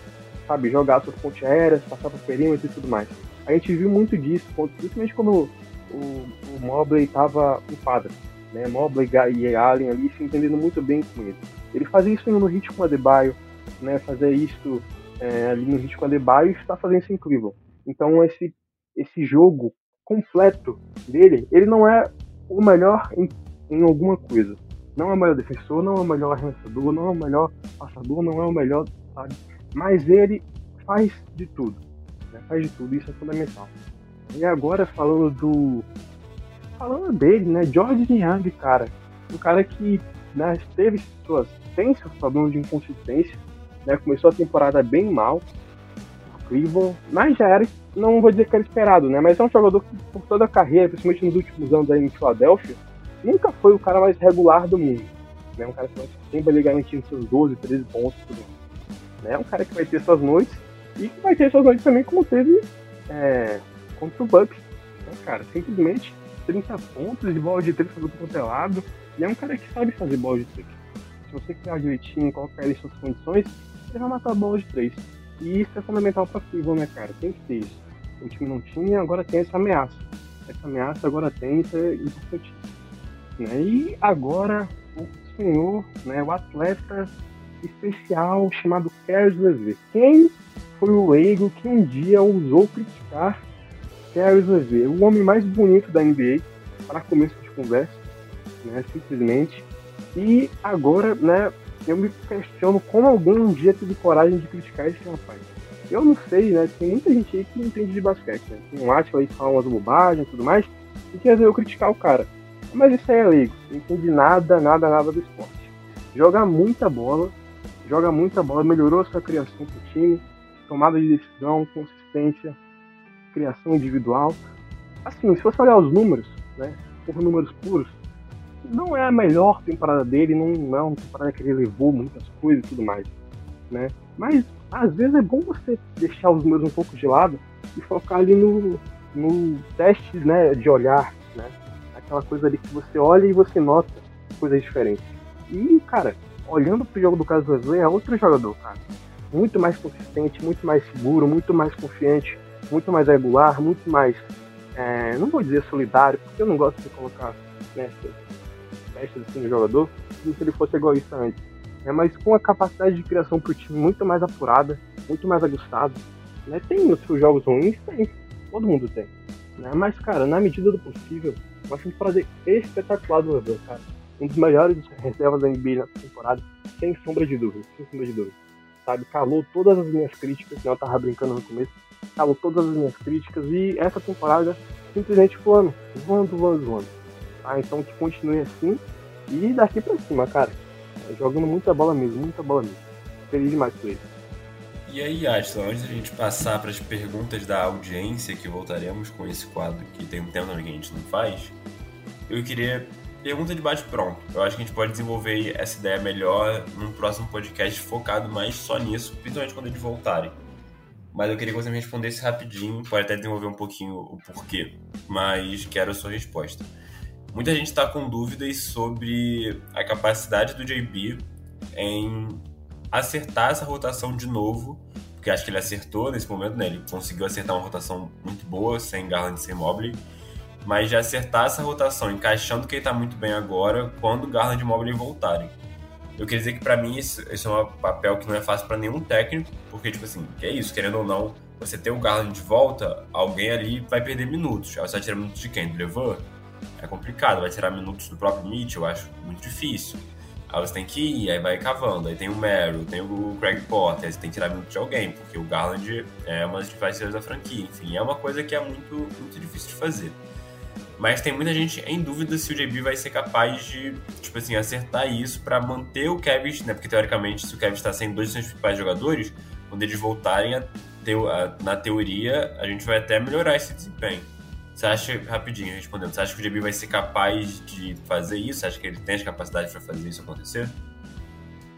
sabe, jogar suas pontes aéreas, passar para o perímetro e tudo mais. A gente viu muito disso, principalmente quando o, o Mobley estava em quadra né? Mobley e Allen ali se entendendo muito bem com ele. Ele fazia isso no hit com Adebayo, né? Fazer isso é, ali no hit com Adebayo está fazendo isso incrível. Então esse esse jogo completo dele, ele não é o melhor em, em alguma coisa. Não é o melhor defensor, não é o melhor arremessador, não é o melhor passador, não é o melhor, sabe? Mas ele faz de tudo. Né? Faz de tudo, isso é fundamental. E agora falando do falando dele, né? George Young, cara. Um cara que né, teve suas, tem seus problemas de inconsistência, né? Começou a temporada bem mal. Cleveland, mas já era, não vou dizer que era esperado, né? Mas é um jogador que, por toda a carreira, principalmente nos últimos anos aí em Filadélfia, nunca foi o cara mais regular do mundo. Né? Um cara que sempre ali garantindo seus 12, 13 pontos tudo. Né? Um cara que vai ter suas noites e que vai ter suas noites também como teve é, contra o Bucks. Né, cara? Simplesmente 30 pontos de bola de 3 para é lado. E é um cara que sabe fazer bola de 3. Se você criar direitinho, colocar ele em suas condições, ele vai matar a bola de 3. E isso é fundamental para Cleveland, né, cara? Tem que ter isso. O time não tinha, agora tem essa ameaça. Essa ameaça agora tem, isso é importante. Né? E agora o senhor, né, o atleta especial chamado Caris Levy. Quem foi o leigo que um dia ousou criticar Caris Levy, o homem mais bonito da NBA, para começo de conversa, né, simplesmente. E agora, né, eu me questiono como alguém um dia teve coragem de criticar esse rapaz. Eu não sei, né, tem muita gente aí que não entende de basquete, né? Tem um aí que fala umas bobagens e tudo mais, e quer eu criticar o cara. Mas isso aí é leigo, não entende nada, nada, nada do esporte. Joga muita bola, joga muita bola, melhorou sua criação pro time, tomada de decisão, consistência, criação individual. Assim, se você olhar os números, né, por números puros, não é a melhor temporada dele, não é uma temporada que ele levou muitas coisas e tudo mais, né? Mas às vezes é bom você deixar os números um pouco de lado e focar ali no, no teste, né, de olhar, né? Aquela coisa ali que você olha e você nota coisas diferentes. E, cara, olhando pro jogo do Caso Wesley, é outro jogador, cara. Muito mais consistente, muito mais seguro, muito mais confiante, muito mais regular, muito mais, é, não vou dizer solidário, porque eu não gosto de colocar nessas festas assim no jogador, como se ele fosse egoísta antes. É, mas com a capacidade de criação para o time muito mais apurada, muito mais aguçada. Né? Tem os seus jogos ruins? Tem. Todo mundo tem. Né? Mas, cara, na medida do possível, eu acho um prazer espetacular do Lebron, cara. Um dos melhores reservas da NBA nessa temporada, sem sombra de dúvida. Sem sombra de dúvida. Sabe? Calou todas as minhas críticas, que eu tava brincando no começo acabou todas as minhas críticas e essa temporada simplesmente voando, voando, voando, voando. Tá? Então que continue assim e daqui pra cima, cara. Jogando muita bola mesmo, muita bola mesmo. Feliz demais com ele. E aí, Aston, antes da gente passar para as perguntas da audiência, que voltaremos com esse quadro que tem um tempo que a gente não faz, eu queria pergunta de bate-pronto. Eu acho que a gente pode desenvolver essa ideia melhor num próximo podcast focado mais só nisso, principalmente quando eles voltarem mas eu queria que você me respondesse rapidinho, pode até desenvolver um pouquinho o porquê, mas quero a sua resposta. Muita gente está com dúvidas sobre a capacidade do JB em acertar essa rotação de novo, porque acho que ele acertou nesse momento, né? Ele conseguiu acertar uma rotação muito boa, sem Garland e sem Mobley, mas de acertar essa rotação, encaixando quem está muito bem agora, quando Garland e Mobley voltarem. Eu queria dizer que para mim esse, esse, é um papel que não é fácil para nenhum técnico, porque, tipo assim, é isso, querendo ou não, você ter o Garland de volta, alguém ali vai perder minutos. Aí você vai tirar minutos de quem? Do Levan? É complicado, vai tirar minutos do próprio Mitchell, eu acho muito difícil. Aí você tem que ir, aí vai cavando. Aí tem o Meryl, tem o Craig Porter, aí você tem que tirar minutos de alguém, porque o Garland é uma das principais da franquia. Enfim, é uma coisa que é muito, muito difícil de fazer. Mas tem muita gente em dúvida se o JB vai ser capaz de, tipo assim, acertar isso para manter o Kevin, né? Porque teoricamente, se o Kevin está sem dois dos seus principais jogadores, quando eles voltarem, a, a, na teoria, a gente vai até melhorar esse desempenho. Você acha, rapidinho respondendo, você acha que o JB vai ser capaz de fazer isso? Você acha que ele tem as capacidades para fazer isso acontecer?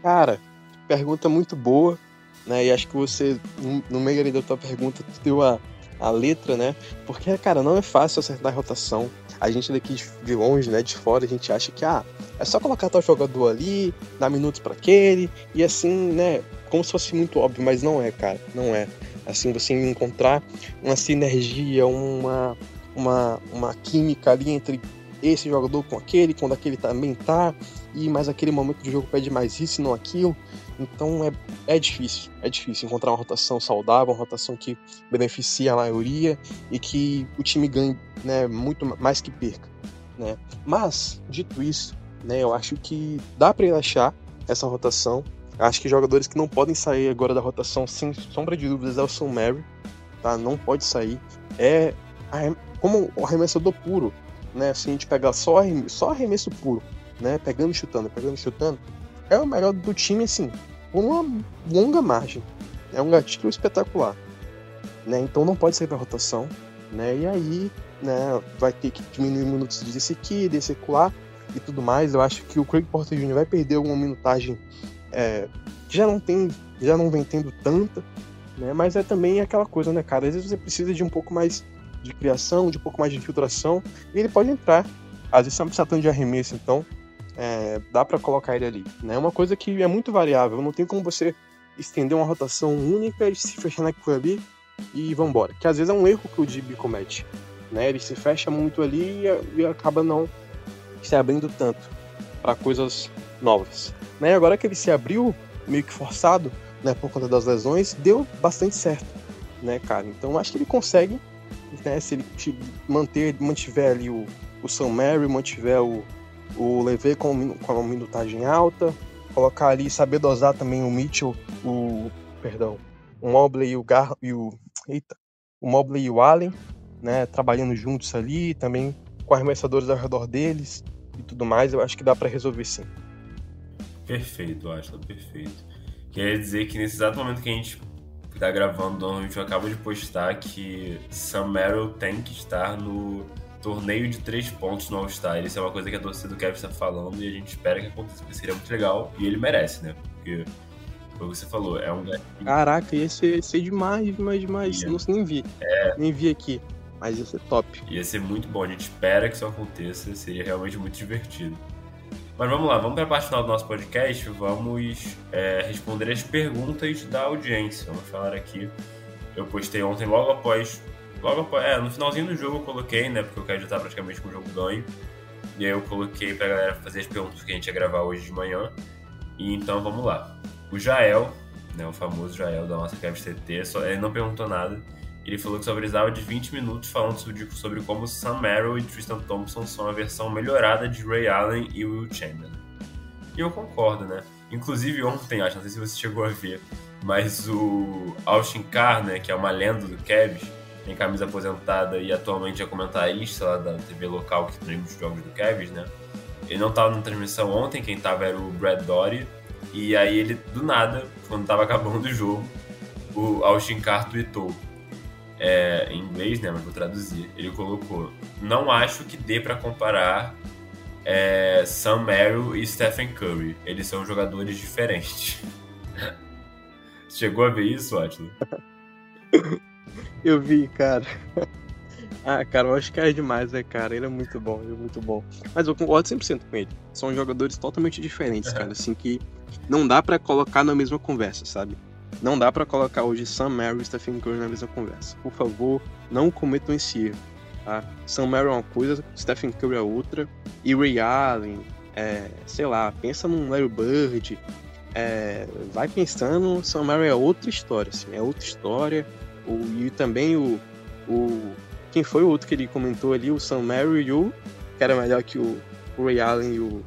Cara, pergunta muito boa, né? E acho que você, no meio da tua pergunta, tu deu a, a letra, né? Porque, cara, não é fácil acertar a rotação. A gente daqui de longe, né, de fora, a gente acha que, ah, é só colocar tal jogador ali, dar minutos para aquele, e assim, né, como se fosse muito óbvio, mas não é, cara, não é. Assim, você encontrar uma sinergia, uma, uma, uma química ali entre esse jogador com aquele, quando aquele também tá, e mais aquele momento do jogo pede mais isso e não aquilo. Então é, é difícil, é difícil encontrar uma rotação saudável, uma rotação que beneficia a maioria e que o time ganhe né, muito mais que perca. Né? Mas, dito isso, né, eu acho que dá para achar essa rotação. Acho que jogadores que não podem sair agora da rotação, sem sombra de dúvidas, é o Sam Mary, tá? Não pode sair. É como o arremessador puro, né? Se a gente pegar só, só arremesso puro, né? Pegando e chutando, pegando e chutando, é o melhor do time, assim, por uma longa margem. É um gatilho espetacular. Né? Então não pode sair da rotação. Né? E aí né, vai ter que diminuir minutos desse aqui, desse lá e tudo mais. Eu acho que o Craig Porter Jr. vai perder alguma minutagem é, que já não tem, já não vem tendo tanta, né? Mas é também aquela coisa, né, cara? Às vezes você precisa de um pouco mais de criação, de um pouco mais de infiltração, e ele pode entrar. Às vezes não precisa tanto de arremesso, então é, dá para colocar ele ali. É né? uma coisa que é muito variável, não tem como você estender uma rotação única e se fechar naquilo ali e vambora. Que às vezes é um erro que o DB comete. Né? Ele se fecha muito ali e, e acaba não se abrindo tanto para coisas novas. Né? Agora que ele se abriu, meio que forçado, né, por conta das lesões, deu bastante certo, né, cara? Então acho que ele consegue, né, se ele manter, mantiver ali o, o Sam Mary, mantiver o, o Levy com, com a minutagem alta, colocar ali, saber dosar também o Mitchell, o, perdão, o Mobley e o Gar e o, eita, o Mobley e o Allen, né, trabalhando juntos ali, também com arremessadores ao redor deles e tudo mais, eu acho que dá para resolver sim. Perfeito, acho perfeito. Quer dizer que nesse exato momento que a gente tá gravando, a gente acaba de postar que Sam Merrill tem que estar no torneio de três pontos no All-Star. Isso é uma coisa que a torcida do Kevin está falando e a gente espera que aconteça, porque seria muito legal. E ele merece, né? Porque, como você falou, é um Caraca, ia ser, ser demais, demais, demais. Ia. Não nem vi. É. Nem vi aqui. Mas ia ser top. Ia ser muito bom. A gente espera que isso aconteça. Seria realmente muito divertido. Mas vamos lá, vamos para a parte final do nosso podcast. Vamos é, responder as perguntas da audiência. Vamos falar aqui. Eu postei ontem, logo após Logo após, é, no finalzinho do jogo eu coloquei, né? Porque eu quero estar praticamente com o jogo ganho. E aí eu coloquei pra galera fazer as perguntas que a gente ia gravar hoje de manhã. E então vamos lá. O Jael, né, o famoso Jael da nossa CT, só, ele não perguntou nada. Ele falou que só precisava de 20 minutos falando sobre, sobre como Sam Merrill e Tristan Thompson são a versão melhorada de Ray Allen e Will Chamberlain. E eu concordo, né? Inclusive ontem, acho, não sei se você chegou a ver, mas o Austin Carr, né, que é uma lenda do Cavs, tem camisa aposentada e atualmente é comentarista lá da TV local que transmite os jogos do Cavs, né? Ele não estava na transmissão ontem, quem estava era o Brad Dory. E aí ele, do nada, quando estava acabando o jogo, o Austin Carr tweetou. É, em inglês, né? Mas vou traduzir. Ele colocou: Não acho que dê para comparar é, Sam Merrill e Stephen Curry. Eles são jogadores diferentes. Chegou a ver isso, Atlas? Eu vi, cara. Ah, cara, eu acho que é demais, né, cara? Ele é muito bom, ele é muito bom. Mas eu concordo 100% com ele. São jogadores totalmente diferentes, cara. Assim, que não dá para colocar na mesma conversa, sabe? Não dá para colocar hoje Sam Merrill e Stephen Curry na mesma conversa. Por favor, não cometam esse erro, tá? Sam Merrill é uma coisa, Stephen Curry é outra. E Ray Allen, É, sei lá, pensa num Larry Bird. É, vai pensando, Sam Mary é outra história, assim, é outra história. O, e também o, o. Quem foi o outro que ele comentou ali? O Sam Mary e o. Que era melhor que o, o Ray Allen e o.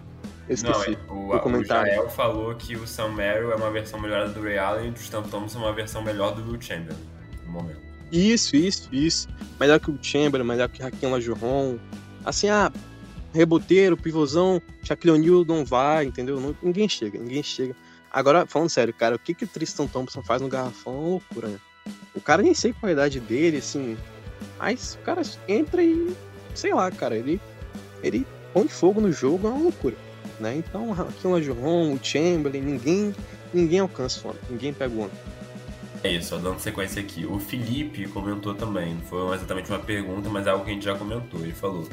Esqueci. Não, o, o, comentário. o Jael falou que o Sam Merrill é uma versão melhorada do Ray Allen e o Tristan Thompson é uma versão melhor do Will Chamberlain, no momento. Isso, isso, isso. Melhor que o Chamberlain, melhor que Raquel Lajuron. Assim, ah, reboteiro, pivôzão, Shaquille O'Neal não vai, entendeu? Não, ninguém chega, ninguém chega. Agora, falando sério, cara, o que, que o Tristan Thompson faz no garrafão é uma loucura, né? O cara nem sei qual a idade dele, assim. Mas o cara entra e. Sei lá, cara, ele. Ele põe fogo no jogo, é uma loucura. Né? Então, aqui o Lajuron, o Chamberlain, ninguém, ninguém alcança o homem, ninguém pega o homem. É isso, dando sequência aqui. O Felipe comentou também, não foi exatamente uma pergunta, mas é algo que a gente já comentou. Ele falou: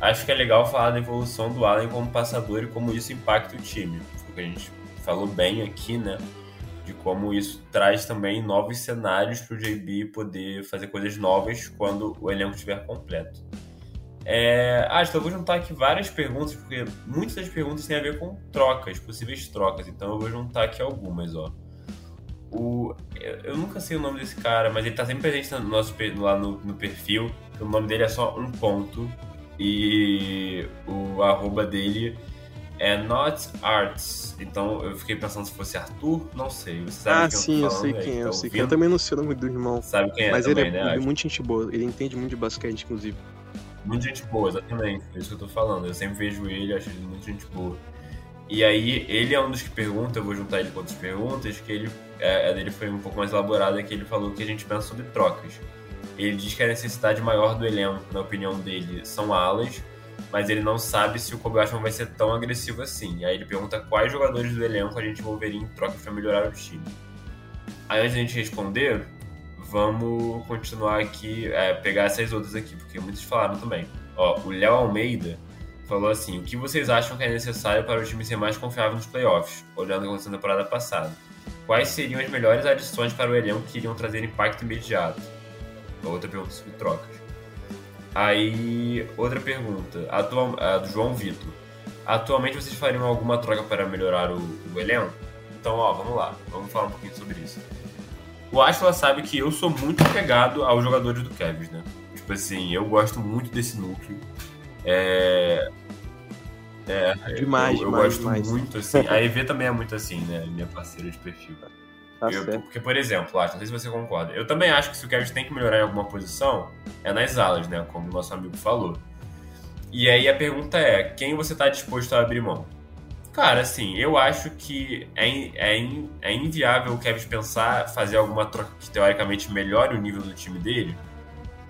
Acho que é legal falar da evolução do Allen como passador e como isso impacta o time. Porque a gente falou bem aqui, né? De como isso traz também novos cenários para o JB poder fazer coisas novas quando o elenco estiver completo. É... Ah, então eu vou juntar aqui várias perguntas, porque muitas das perguntas têm a ver com trocas, possíveis trocas. Então eu vou juntar aqui algumas, ó. O, eu nunca sei o nome desse cara, mas ele tá sempre presente no nosso, lá no, no perfil. O nome dele é só um ponto. E o arroba dele é Not Arts. Então eu fiquei pensando se fosse Arthur, não sei. Você sabe ah, sim, eu, eu sei quem é. Eu, sei quem. eu também não sei o nome do irmão. Sabe quem é? Mas também, ele é né? muito gente boa. Ele entende muito de basquete, inclusive. Muito gente boa, exatamente. É isso que eu tô falando. Eu sempre vejo ele, acho ele muito gente boa. E aí, ele é um dos que pergunta, eu vou juntar ele com outras perguntas, que ele, é, a dele foi um pouco mais elaborada, que ele falou que a gente pensa sobre trocas. Ele diz que a necessidade maior do elenco, na opinião dele, são alas, mas ele não sabe se o Kobe Ashman vai ser tão agressivo assim. Aí ele pergunta quais jogadores do elenco a gente envolveria em trocas para melhorar o time. Aí antes de a gente responder, vamos continuar aqui, é, pegar essas outras aqui, porque muitos falaram também. Ó, o Léo Almeida falou assim: o que vocês acham que é necessário para o time ser mais confiável nos playoffs, olhando a temporada passada? Quais seriam as melhores adições para o elenco que iriam trazer impacto imediato? Outra pergunta sobre trocas. Aí, outra pergunta, atual, a do João Vitor. Atualmente vocês fariam alguma troca para melhorar o, o elenco? Então, ó, vamos lá, vamos falar um pouquinho sobre isso. O Ashla sabe que eu sou muito apegado aos jogadores do Cavs, né? Tipo assim, eu gosto muito desse núcleo. É. É, demais, eu, eu demais, gosto demais. muito assim. A EV também é muito assim, né? Minha parceira de perfil. Tá Eu- porque, por exemplo, Ashla, não sei se você concorda. Eu também acho que se o Cavs tem que melhorar em alguma posição, é nas alas, né? Como o nosso amigo falou. E aí a pergunta é: quem você está disposto a abrir mão? Cara, assim, eu acho que é, é, é inviável o Kevin pensar fazer alguma troca que teoricamente melhore o nível do time dele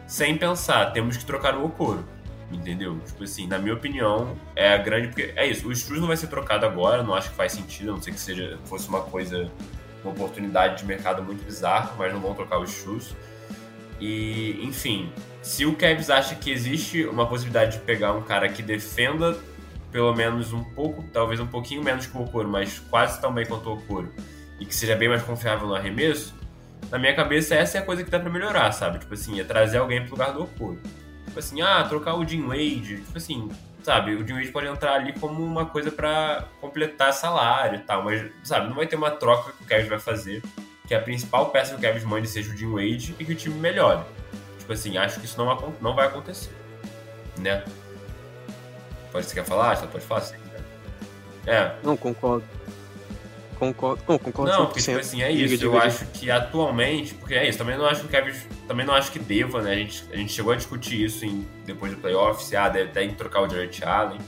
sem pensar, temos que trocar o Okoro. Entendeu? Tipo assim, na minha opinião, é a grande. Porque é isso, o Struz não vai ser trocado agora, não acho que faz sentido, a não sei que seja, fosse uma coisa, uma oportunidade de mercado muito bizarra, mas não vão trocar o Struz. E, enfim, se o Cavs acha que existe uma possibilidade de pegar um cara que defenda pelo menos um pouco, talvez um pouquinho menos que o Okoro, mas quase tão bem quanto o Okoro, e que seja bem mais confiável no arremesso, na minha cabeça essa é a coisa que dá pra melhorar, sabe? Tipo assim, é trazer alguém pro lugar do Okoro. Tipo assim, ah, trocar o Jim Wade, tipo assim, sabe? O Jim Wade pode entrar ali como uma coisa pra completar salário e tal, mas, sabe, não vai ter uma troca que o Cavs vai fazer, que a principal peça que o Cavs mande seja o Jim Wade e que o time melhore. Tipo assim, acho que isso não, não vai acontecer, né? Pode, você quer falar? Você pode falar? se você quiser. É, Não, concordo. Concordo. Não, concordo não, 100%. porque tipo assim, é Diga, isso. diga, eu diga. acho que atualmente, porque é isso, também não acho que o Kevin, também não acho que deva, né? A gente, a gente chegou a discutir isso em, depois do playoff, se ah, deve que trocar o Jared Allen,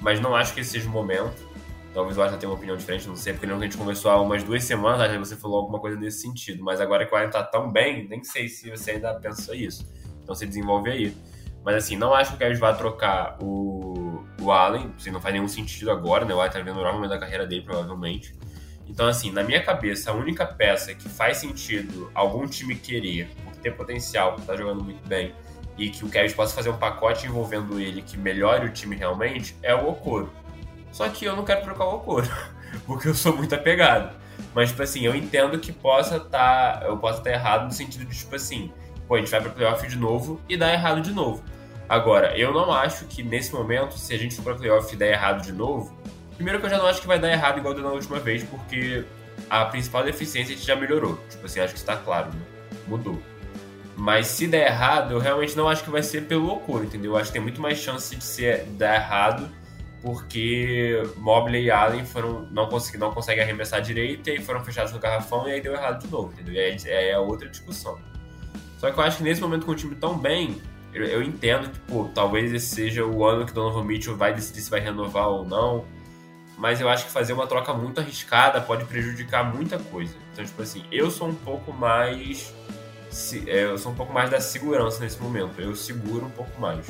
mas não acho que esse seja o momento. Talvez o Arthur tenha uma opinião diferente, não sei, porque que a gente conversou há umas duas semanas, acho que você falou alguma coisa nesse sentido, mas agora que o Allen tá tão bem, nem sei se você ainda pensa isso. Então você desenvolve aí. Mas assim, não acho que o Kevin vá trocar o, o Allen, assim, não faz nenhum sentido agora, né? O Allen tá vivendo o melhor momento da carreira dele, provavelmente. Então, assim, na minha cabeça, a única peça que faz sentido algum time querer, por ter potencial, por estar jogando muito bem, e que o Kevin possa fazer um pacote envolvendo ele que melhore o time realmente, é o Okoro. Só que eu não quero trocar o Okoro, porque eu sou muito apegado. Mas, tipo assim, eu entendo que possa estar. eu possa estar errado no sentido de, tipo assim, pô, a gente vai pro playoff de novo e dá errado de novo. Agora, eu não acho que nesse momento, se a gente for pra playoff e der errado de novo, primeiro que eu já não acho que vai dar errado igual deu na última vez, porque a principal deficiência a gente já melhorou. Tipo assim, acho que está claro, né? Mudou. Mas se der errado, eu realmente não acho que vai ser pelo Okoro, entendeu? Eu acho que tem muito mais chance de ser dar errado porque Mobley e Allen foram, não, consegui, não conseguem arremessar direito e foram fechados no garrafão e aí deu errado de novo, entendeu? E aí é outra discussão. Só que eu acho que nesse momento com o time tão bem, eu, eu entendo que, pô, talvez esse seja o ano que Donovan Mitchell vai decidir se vai renovar ou não, mas eu acho que fazer uma troca muito arriscada pode prejudicar muita coisa. Então, tipo assim, eu sou um pouco mais. É, eu sou um pouco mais da segurança nesse momento. Eu seguro um pouco mais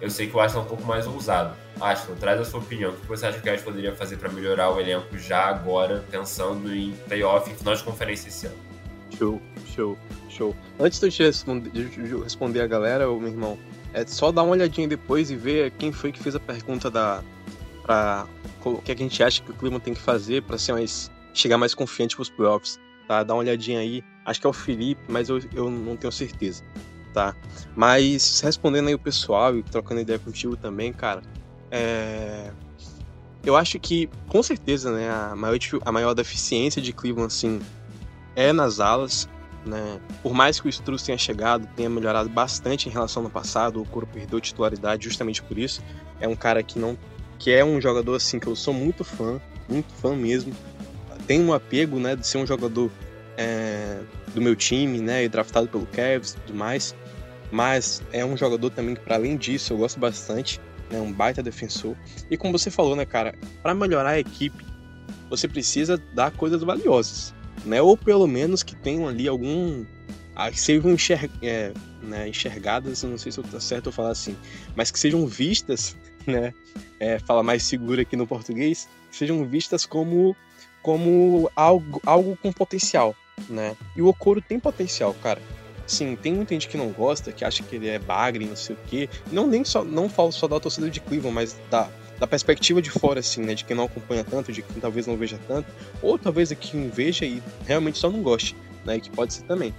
eu sei que o Aston é um pouco mais ousado. Aston, traz a sua opinião. O que você acha que o Aston poderia fazer para melhorar o elenco já agora, pensando em playoff, em final de conferência esse ano? Show, show, show. Antes de eu te responder, de responder a galera, meu irmão, é só dar uma olhadinha depois e ver quem foi que fez a pergunta da. Pra, o que, é que a gente acha que o Cleveland tem que fazer para ser mais, chegar mais confiante para os playoffs. Tá? Dá uma olhadinha aí. Acho que é o Felipe, mas eu, eu não tenho certeza tá? Mas respondendo aí o pessoal e trocando ideia contigo também, cara, é... eu acho que com certeza, né, a maior, a maior deficiência de Cleveland, assim, é nas alas, né? Por mais que o Struz tenha chegado, tenha melhorado bastante em relação ao passado, o Coro perdeu titularidade justamente por isso. É um cara que não, que é um jogador assim que eu sou muito fã, muito fã mesmo. Tem um apego, né, de ser um jogador é, do meu time, né, e draftado pelo Cavs e tudo mais. Mas é um jogador também que, para além disso, eu gosto bastante, né, um baita defensor. E como você falou, né, cara, para melhorar a equipe, você precisa dar coisas valiosas, né, ou pelo menos que tenham ali algum ah, que sejam enxer é, né, enxergadas, não sei se tá certo eu falar assim, mas que sejam vistas, né, é, fala mais seguro aqui no português, que sejam vistas como como algo, algo com potencial, né? E o Okoro tem potencial, cara. Sim, tem muita gente que não gosta, que acha que ele é bagre, não sei o quê. Não nem só não falo só da torcida de Cleveland, mas da, da perspectiva de fora, assim, né? De quem não acompanha tanto, de quem talvez não veja tanto, ou talvez quem veja e realmente só não goste, né? Que pode ser também,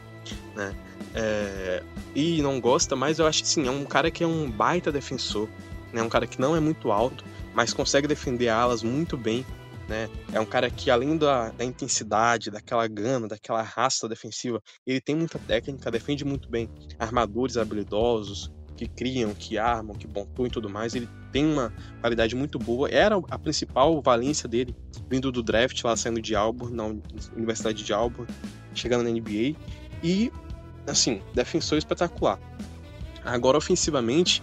né? É, e não gosta, mas eu acho que sim, é um cara que é um baita defensor, né? Um cara que não é muito alto, mas consegue defender alas muito bem, né? É um cara que, além da, da, intensidade, daquela gana, daquela raça defensiva, ele tem muita técnica, defende muito bem armadores habilidosos, que criam, que armam, que pontuam e tudo mais. Ele tem uma qualidade muito boa. Era a principal valência dele, vindo do draft, lá saindo de Auburn, na Universidade de Auburn, chegando na NBA. E, assim, defensor espetacular. Agora, ofensivamente,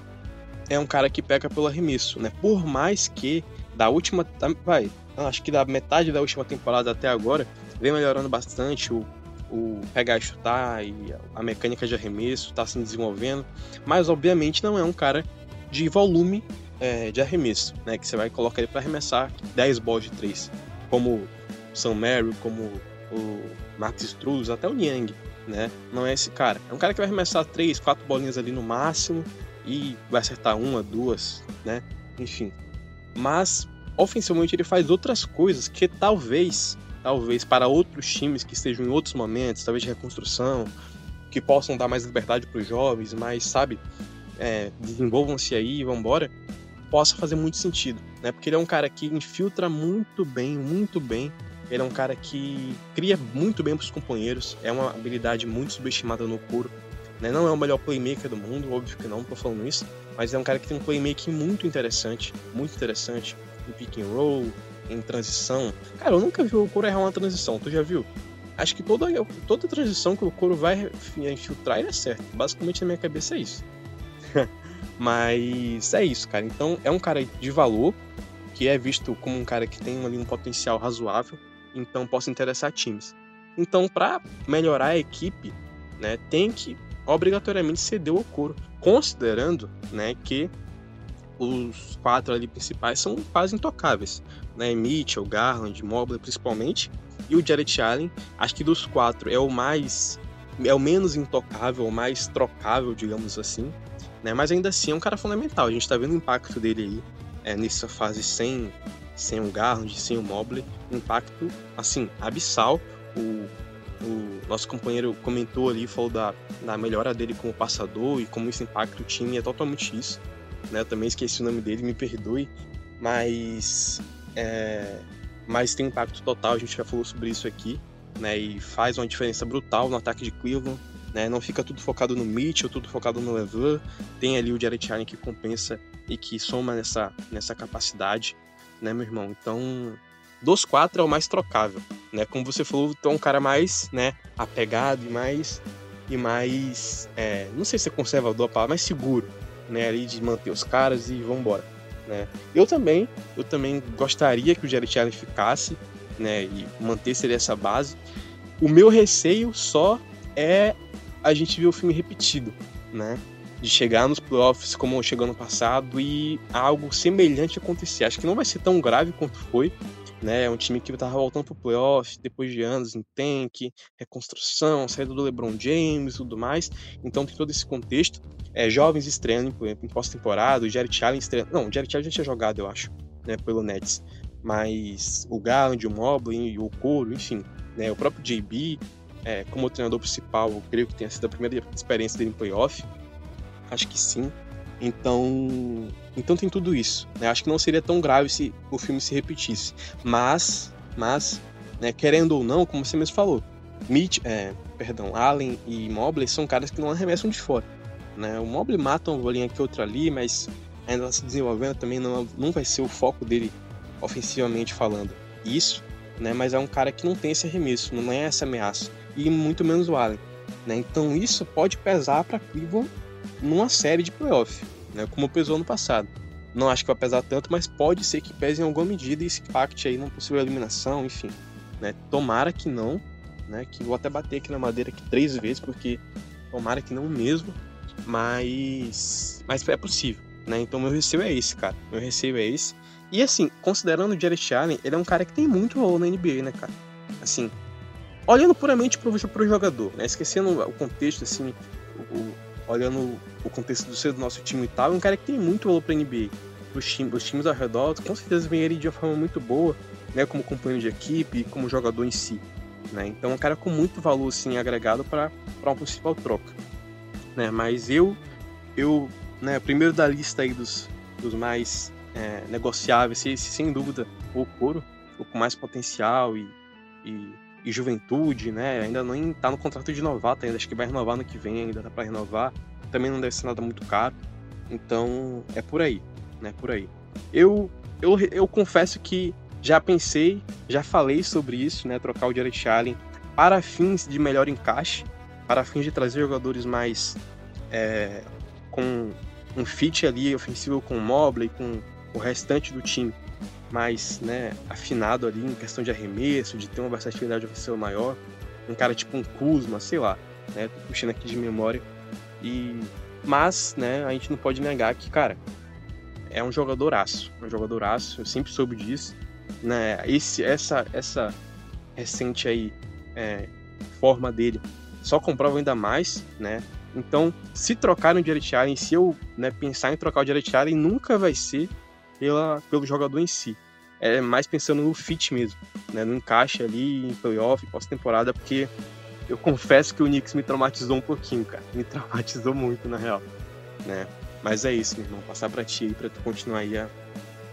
é um cara que peca pelo arremesso, né? Por mais que da última. Vai, acho que da metade da última temporada até agora, vem melhorando bastante o, o pegar e chutar e a mecânica de arremesso está se desenvolvendo, mas obviamente não é um cara de volume é, de arremesso, né? Que você vai colocar ele para arremessar 10 bolas de 3, como o Sam Mary, como o Max Struz, até o Niang, né? Não é esse cara. É um cara que vai arremessar 3, 4 bolinhas ali no máximo e vai acertar uma, duas, né? Enfim. Mas ofensivamente ele faz outras coisas que talvez, talvez para outros times que estejam em outros momentos, talvez de reconstrução, que possam dar mais liberdade para os jovens, mas sabe, é, desenvolvam-se aí, vão embora, possa fazer muito sentido, né? Porque ele é um cara que infiltra muito bem, muito bem. Ele é um cara que cria muito bem para os companheiros. É uma habilidade muito subestimada no couro. Né? Não é o melhor playmaker do mundo, óbvio que não, tô falando isso. Mas é um cara que tem um playmaking muito interessante, muito interessante em pick and roll, em transição. Cara, eu nunca vi o Coro errar uma transição, tu já viu? Acho que toda, toda transição que o Coro vai infiltrar, ele é certo. Basicamente, na minha cabeça é isso. Mas é isso, cara. Então, é um cara de valor, que é visto como um cara que tem ali um potencial razoável, então possa interessar times. Então, para melhorar a equipe, né, tem que obrigatoriamente ceder o Okoro, considerando, né, que os quatro ali principais são quase intocáveis, né? Mitchell, Garland, Mobley principalmente, e o Jared Allen, acho que dos quatro é o mais é o menos intocável, o mais trocável, digamos assim, né? Mas ainda assim é um cara fundamental. A gente está vendo o impacto dele aí é, nessa fase sem sem o Garland, sem o Mobley, um impacto assim abissal. O, o nosso companheiro comentou ali, falou da, da melhora dele como passador e como isso impacta o time, é totalmente isso. Né? Eu também esqueci o nome dele, me perdoe, mas, é, mas tem impacto total, a gente já falou sobre isso aqui, né? e faz uma diferença brutal no ataque de Cleveland. Né? Não fica tudo focado no Mitchell, tudo focado no Levan. Tem ali o Jared Allen que compensa e que soma nessa, nessa capacidade, né, meu irmão? Então, dos quatro é o mais trocável, né? Como você falou, tu é um cara mais, né, apegado e mais e mais, é, não sei se é conservador a palavra, mais seguro, né, ali de manter os caras e vambora, né? Eu também, eu também gostaria que o Jared Allen ficasse, né, e mantesse essa base. O meu receio só é a gente ver o filme repetido, né? De chegar nos playoffs como chegou no passado e algo semelhante acontecer. Acho que não vai ser tão grave quanto foi, né? É um time que estava voltando pro playoff depois de anos em tank, reconstrução, saída do LeBron James e tudo mais. Então tem todo esse contexto. É, jovens estreando em pós-temporada, o Jared Allen estreando. Não, o Jared Allen já tinha jogado, eu acho, né? Pelo Nets. Mas o Garland, o Mobley, o Coro, enfim, né? O próprio JB, é, como treinador principal, eu creio que tenha sido a primeira experiência dele em playoff. Acho que sim. Então, então tem tudo isso. Né? Acho que não seria tão grave se o filme se repetisse. Mas, mas, né, querendo ou não, como você mesmo falou, Mitch, é, perdão, Allen e Mobley são caras que não arremessam de fora. Né? O Mobley mata uma bolinha aqui outra ali, mas ainda se desenvolvendo também não, não vai ser o foco dele ofensivamente falando. Isso, né? Mas é um cara que não tem esse arremesso, não é essa ameaça e muito menos o Allen. Né? Então isso pode pesar para Cleveland numa série de playoff, né? como pesou no passado. Não acho que vai pesar tanto, mas pode ser que pese em alguma medida e se impacte aí numa possível eliminação, enfim. Né? Tomara que não, né? que vou até bater aqui na madeira aqui três vezes, porque tomara que não mesmo, mas, mas é possível. Né? Então meu receio é esse, cara. Meu receio é esse. E assim, considerando o Jared Allen, ele é um cara que tem muito valor na NBA, né, cara? Assim, olhando puramente pro, pro jogador, né? Esquecendo o contexto, assim, o, olhando o contexto do nosso time e tal, é um cara que tem muito valor pra NBA. Os, time, os times ao redor, com certeza vem ele de uma forma muito boa, né? Como companheiro de equipe, como jogador em si. Né? Então é um cara com muito valor assim, agregado para uma possível troca. Né? Mas eu, eu né, primeiro da lista aí dos, dos mais é, negociáveis, esse, sem dúvida o Coro, o com mais potencial e, e juventude, né? Ainda não tá no contrato de novato ainda, acho que vai renovar no que vem, ainda dá para renovar. Também não deve ser nada muito caro. Então, é por aí, né? Por aí. Eu eu, eu confesso que já pensei, já falei sobre isso, né? Trocar o Jared Allen para fins de melhor encaixe, para fins de trazer jogadores mais é, com um fit ali ofensivo com o Mobley, com o restante do time mais né, afinado ali em questão de arremesso, de ter uma versatilidade ofensiva maior. Um cara tipo um Kuzma, sei lá, né? Tô puxando aqui de memória. E mas, né, a gente não pode negar que, cara, é um jogadoraço, um jogadoraço, eu sempre soube disso, né? Esse essa essa recente aí é, forma dele só comprova ainda mais, né? Então, se trocar o Jared Allen, se eu né, pensar em trocar o Jared Allen, nunca vai ser pela, pelo jogador em si. É mais pensando no fit mesmo, né? No encaixe ali em playoff, pós-temporada, porque eu confesso que o Knicks me traumatizou um pouquinho, cara. Me traumatizou muito, na real. Né? Mas é isso, meu irmão. Passar pra ti aí, pra tu continuar aí a,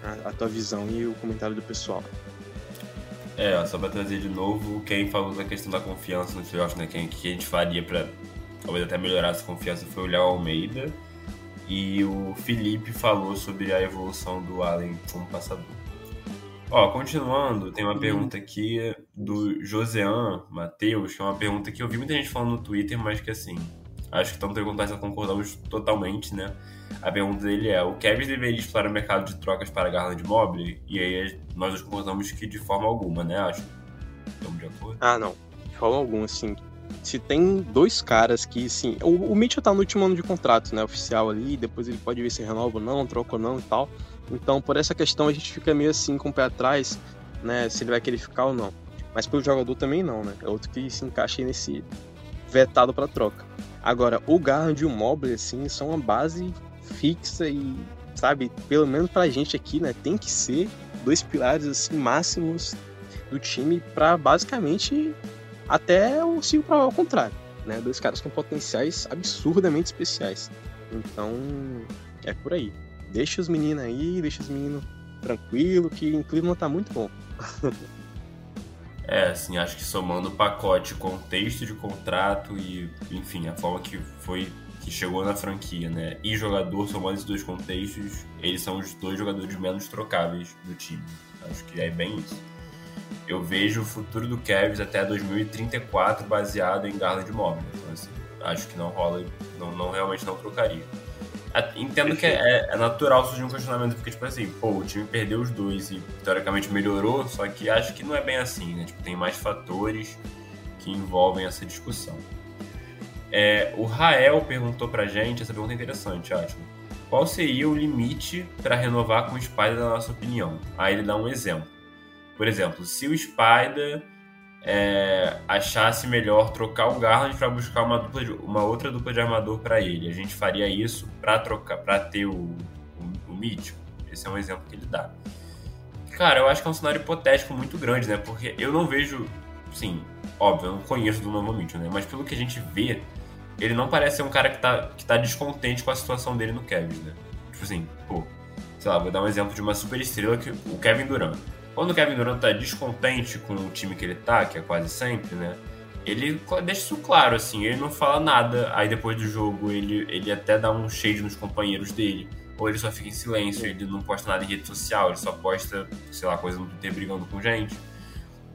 a, a tua visão e o comentário do pessoal. É, só pra trazer de novo, quem falou da questão da confiança no playoff, né? Quem que a gente faria pra talvez até melhorar essa confiança foi o Léo Almeida. E o Felipe falou sobre a evolução do Allen como passador. Ó, continuando, tem uma pergunta aqui do Josean Matheus, que é uma pergunta que eu vi muita gente falando no Twitter, mas que assim, acho que estão perguntando se concordamos totalmente, né? A pergunta dele é: o Kevin deveria explorar o mercado de trocas para Garland Mobley? E aí nós concordamos que de forma alguma, né? Acho. Estamos de acordo? Ah, não. De forma alguma, sim se tem dois caras que, sim. O, o Mitchell tá no último ano de contrato, né? Oficial ali, depois ele pode ver se renova ou não, troca ou não e tal. Então, por essa questão, a gente fica meio assim com o pé atrás, né? Se ele vai querer ficar ou não. Mas pelo jogador também não, né? É outro que se encaixa aí nesse vetado para troca. Agora, o Garland e o Mobley, assim, são uma base fixa e, sabe, pelo menos pra gente aqui, né? Tem que ser dois pilares, assim, máximos do time para basicamente até o se ao contrário, né? Dois caras com potenciais absurdamente especiais. Então, é por aí. Deixa os meninos aí, deixa os meninos tranquilo, que em Cleveland tá muito bom. É, assim, acho que somando o pacote contexto de contrato e, enfim, a forma que foi que chegou na franquia, né? E jogador, somando esses dois contextos, eles são os dois jogadores menos trocáveis do time. Acho que é bem isso. Eu vejo o futuro do Cavs até 2034 baseado em Garland Mobile. Então, assim, acho que não rola, não, não realmente não trocaria. Entendo que é, é, natural surgir um questionamento, porque, tipo assim, pô, o time perdeu os dois e teoricamente melhorou, só que acho que não é bem assim, né? Tipo, tem mais fatores que envolvem essa discussão. É, o Rael perguntou pra gente, essa pergunta é interessante, acho. Qual seria o limite para renovar com o Spider, na nossa opinião? Aí ele dá um exemplo. Por exemplo, se o Spider é, achasse melhor trocar o Garland para buscar uma, dupla de, uma outra dupla de armador para ele. A gente faria isso para trocar, para ter o, o, o Mitchell. Esse é um exemplo que ele dá. Cara, eu acho que é um cenário hipotético muito grande, né? Porque eu não vejo, sim, óbvio, eu não conheço do novo Mitchell, né? Mas pelo que a gente vê, ele não parece ser um cara que tá, que tá descontente com a situação dele no Kevin, né? Tipo assim, pô, sei lá, vou dar um exemplo de uma super estrela que o Kevin Durant. Quando o Kevin Durant tá descontente com o time que ele tá, que é quase sempre, né? Ele deixa isso claro, assim, ele não fala nada, aí depois do jogo ele, ele até dá um shade nos companheiros dele, ou ele só fica em silêncio, ele não posta nada em rede social, ele só posta, sei lá, coisa no Twitter brigando com gente.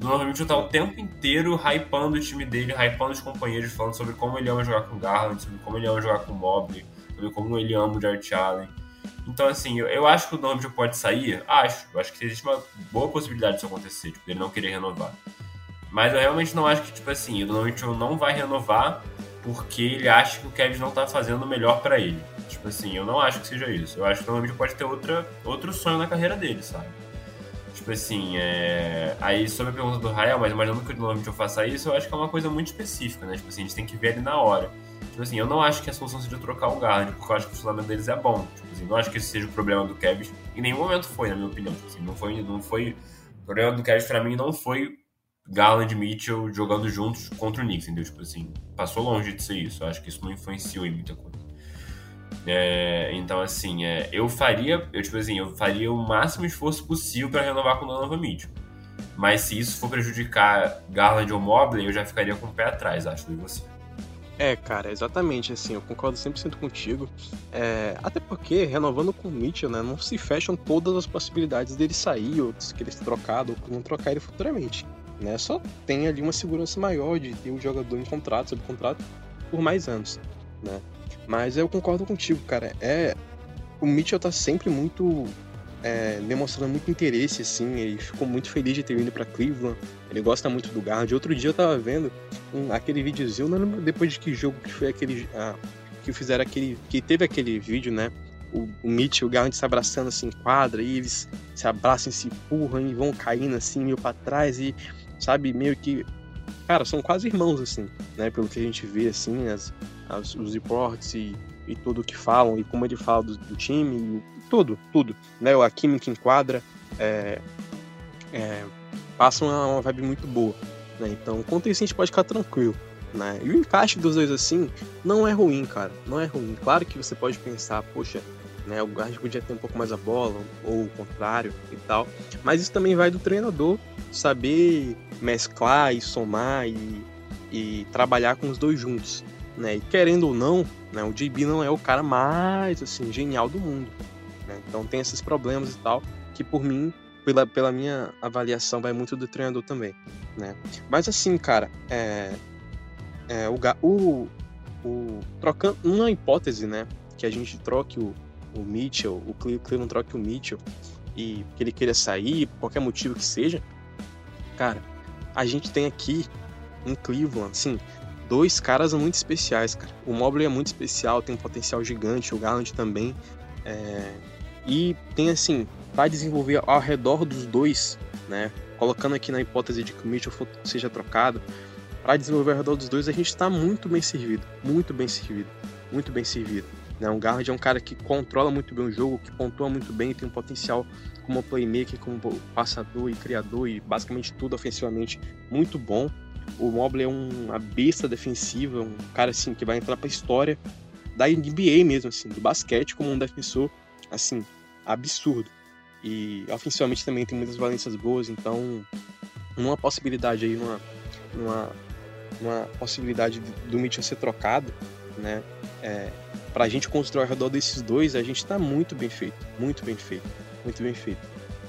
Normalmente eu tá o tempo inteiro hypando o time dele, hypando os companheiros, falando sobre como ele ama jogar com Garland, sobre como ele ama jogar com Mobley, sobre como ele ama o Jared Allen. Então, assim, eu, eu acho que o Donovan pode sair, acho. Eu acho que existe uma boa possibilidade disso acontecer, tipo, ele não querer renovar. Mas eu realmente não acho que, tipo assim, o Donovan não vai renovar porque ele acha que o Kevin não tá fazendo o melhor para ele. Tipo assim, eu não acho que seja isso. Eu acho que o Donovan pode ter outra, outro sonho na carreira dele, sabe? Tipo assim, é... aí sobre a pergunta do Rael, mas imaginando que o Donovan faça isso, eu acho que é uma coisa muito específica, né? Tipo assim, a gente tem que ver ele na hora. Tipo assim, eu não acho que a solução seja trocar o Garland, porque eu acho que o funcionamento deles é bom. Tipo assim, não acho que esse seja o problema do Kevin. Em nenhum momento foi, na minha opinião. Tipo assim, não foi, não foi. O problema do Kevin pra mim não foi Garland e Mitchell jogando juntos contra o Knicks, entendeu? Tipo assim, passou longe de ser isso. Eu acho que isso não influenciou em muita coisa. É, então, assim, é, eu faria, eu, tipo assim, eu faria o máximo esforço possível para renovar com o Donovan Mitchell. Mas se isso for prejudicar Garland ou Mobley, eu já ficaria com o pé atrás, acho, de você. É, cara, exatamente, assim, eu concordo 100% contigo. É, até porque, renovando com o Mitchell, né, não se fecham todas as possibilidades dele sair, ou de querer ser trocado, ou não trocar ele futuramente. Né? Só tem ali uma segurança maior de ter o jogador em contrato, sob contrato, por mais anos, né? Mas eu concordo contigo, cara. É, o Mitchell tá sempre muito é, demonstrando muito interesse, assim. Ele ficou muito feliz de ter vindo para Cleveland. Ele gosta muito do Guard. Outro dia eu tava vendo um, aquele videozinho, não lembro depois de que jogo que foi aquele. Ah, que fizeram aquele. Que teve aquele vídeo, né? O, o Mitch e o Garland se abraçando assim em quadra, e eles se abraçam, se empurram e vão caindo assim, meio para trás, e sabe, meio que. Cara, são quase irmãos, assim, né? Pelo que a gente vê, assim, as, as os reports e, e tudo que falam, e como ele fala do, do time, tudo, tudo. Né? A química em quadra é, é, passa uma, uma, vibe muito boa. Né? Então, quanto isso, a gente pode ficar tranquilo. Né? E o encaixe dos dois assim não é ruim, cara. Não é ruim. Claro que você pode pensar, poxa, né, o guard podia ter um pouco mais a bola, ou o contrário e tal. Mas isso também vai do treinador saber mesclar e somar e, e trabalhar com os dois juntos. Né? E querendo ou não, né, o JB não é o cara mais assim genial do mundo. Né? Então tem esses problemas e tal, que por mim, pela, pela minha avaliação, vai muito do treinador também. Né? Mas assim, cara, é, é, o, o, o, trocando uma hipótese, né, que a gente troque o, o Mitchell, o Cleveland troque o Mitchell e que ele queira sair, por qualquer motivo que seja, cara, a gente tem aqui em Cleveland, sim, dois caras muito especiais, cara. O Mobley é muito especial, tem um potencial gigante, o Garland também. É, e tem assim, para desenvolver ao redor dos dois, né? Colocando aqui na hipótese de que o Mitchell seja trocado, para desenvolver ao redor dos dois, a gente está muito bem servido, muito bem servido, muito bem servido. Né? O Garland é um cara que controla muito bem o jogo, que pontua muito bem, tem um potencial como playmaker, como passador e criador e basicamente tudo ofensivamente muito bom. O Mobley é uma besta defensiva, um cara assim que vai entrar para a história da NBA mesmo, assim, do basquete como um defensor, assim, absurdo. E ofensivamente também tem muitas valências boas, então uma possibilidade aí, uma, uma, uma possibilidade do Mitchell ser trocado, né? É, para a gente construir ao redor desses dois, a gente está muito bem feito, muito bem feito, muito bem feito,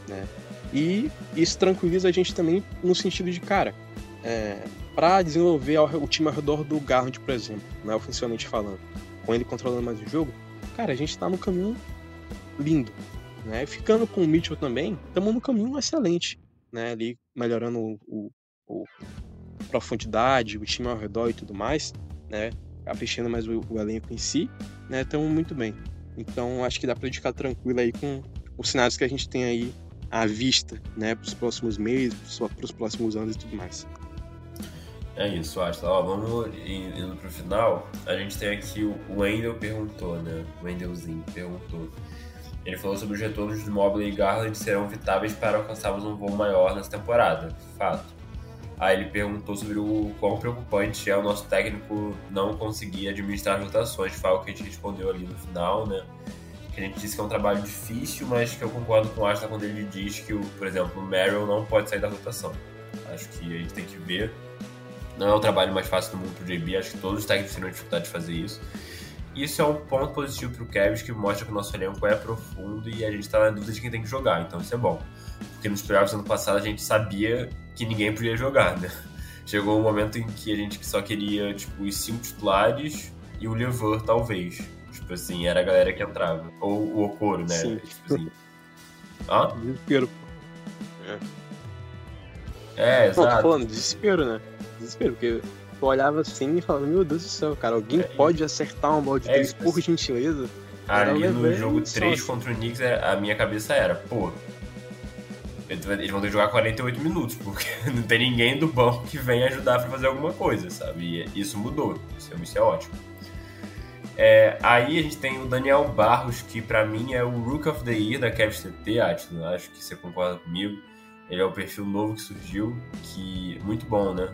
né? E isso tranquiliza a gente também no sentido de, cara, é, para desenvolver o time ao redor do Garland, por exemplo, né, ofensivamente falando, com ele controlando mais o jogo, cara, a gente está no caminho lindo, né? Ficando com o Mitchell também, estamos no caminho excelente, né? Ali melhorando o, o, o profundidade, o time ao redor e tudo mais, né? Fechando mais o, o elenco em si, né? Estamos muito bem. Então acho que dá para ficar tranquilo aí com os cenários que a gente tem aí à vista, né? Para os próximos meses, para os próximos anos e tudo mais. É isso, acho. Ó, vamos indo pro final. A gente tem aqui o Wendel perguntou, né? O Wendelzinho perguntou. Ele falou sobre os retornos de Mobley e Garland serão vitáveis para alcançarmos um voo maior nessa temporada. Fato. Aí ele perguntou sobre o quão preocupante é o nosso técnico não conseguir administrar rotações. Foi algo que a gente respondeu ali no final, né? Que a gente disse que é um trabalho difícil, mas que eu concordo com o Asta quando ele diz que, por exemplo, o Merrill não pode sair da rotação. Acho que a gente tem que ver. Não é o trabalho mais fácil do mundo pro JB, acho que todos os técnicos terão dificuldade de fazer isso. Isso é um ponto positivo pro Kevs que mostra que o nosso elenco é profundo e a gente tá na dúvida de quem tem que jogar, então isso é bom. Porque nos playoffs ano passado a gente sabia que ninguém podia jogar, né? Chegou um momento em que a gente só queria, tipo, os cinco titulares e o Lever, talvez. Tipo assim, era a galera que entrava. Ou o Okoro, né? Sim. Tipo assim. Hã? Desespero. É, Não, tô exato. falando desespero, né? Desespero, porque tu olhava assim e falava, meu Deus do céu, cara, alguém É, pode acertar uma bola de é isso. por gentileza? Ali no jogo só 3 assim. contra o Knicks, é, a minha cabeça era, pô, eles vão ter que jogar 48 minutos, porque não tem ninguém do banco que venha ajudar pra fazer alguma coisa, sabe? E isso mudou, isso, é- isso é ótimo. É, aí a gente tem o Daniel Barros, que pra mim é o Rook of the Year da Cavs TT, Atila, acho que você concorda comigo. Ele é o perfil novo que surgiu, que muito bom, né?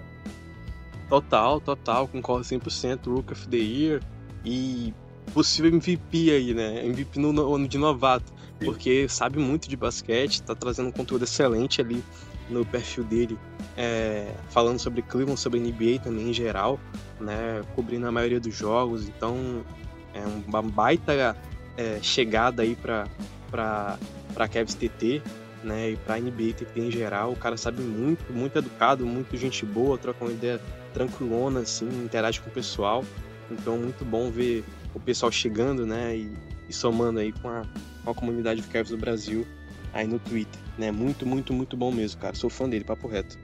Total, total, concordo 100%, Rook of the Year e possível MVP aí, né? MVP no no ano de novato, porque sabe muito de basquete, tá trazendo um conteúdo excelente ali no perfil dele, é, falando sobre Cleveland, sobre NBA também em geral, né? Cobrindo a maioria dos jogos, então é uma baita é, chegada aí pra, pra, pra Cavs TT, né? E pra NBA TT em geral, o cara sabe muito, muito educado, muito gente boa, troca uma ideia tranquilona, assim, interage com o pessoal. Então, muito bom ver o pessoal chegando, né, e, e somando aí com a, com a comunidade do Cavs do Brasil aí no Twitter, né? Muito, muito, muito bom mesmo, cara. Sou fã dele, papo reto.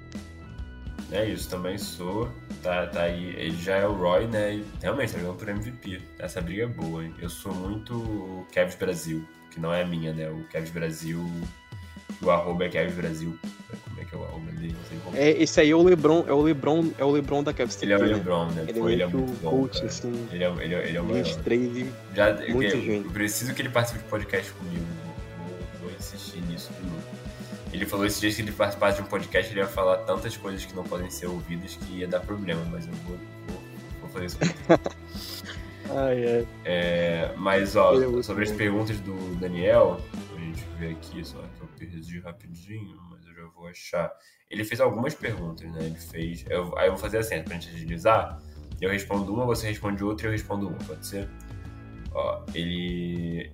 É isso, também sou. Tá, tá aí. Ele já é o Roy, né? E realmente tá jogando por MVP. Essa briga é boa, hein? Eu sou muito Kevs Brasil, que não é minha, né? O Kevs Brasil. O arroba é Kevs Brasil. É que é? Não sei como. É, esse aí é o LeBron, é o LeBron, é o LeBron da Cavs Ele é o? LeBron, né? Ele é Pô, ele é muito bom. coach, cara. assim, Ele é, ele, é, ele é o maior. 23 Já, muito eu, gênio. eu preciso que ele participe de podcast comigo. Vou, vou insistir nisso de novo. Ele falou esses dias que ele participasse de um podcast, ele ia falar tantas coisas que não podem ser ouvidas que ia dar problema, mas eu vou, vou, vou fazer isso. Ai, ai. É, mas, ó, é sobre as perguntas do Daniel, a gente ver aqui, só que eu perdi rapidinho, eu vou achar. Ele fez algumas perguntas, né? Ele fez. eu- aí eu vou fazer assim, pra gente agilizar. Eu respondo uma, você responde outra e eu respondo uma, pode ser? Ó, ele.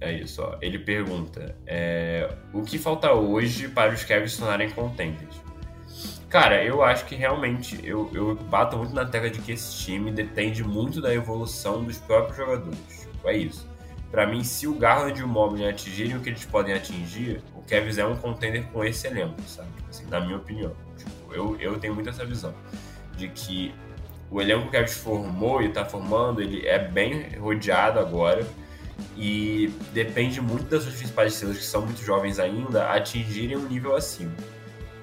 É isso, ó. Ele pergunta: é, o que falta hoje para os Cavs se contenders? Cara, eu acho que realmente eu, eu bato muito na tecla de que esse time depende muito da evolução dos próprios jogadores. É isso. Pra mim, se o Garland e o Mobley atingirem o que eles podem atingir, Cavs é um contender com esse elenco, sabe? Assim, na minha opinião. Tipo, eu, eu tenho muito essa visão de que o elenco que o Cavs formou e tá formando, ele é bem rodeado agora e depende muito das suas principais estrelas, que são muito jovens ainda, atingirem um nível acima.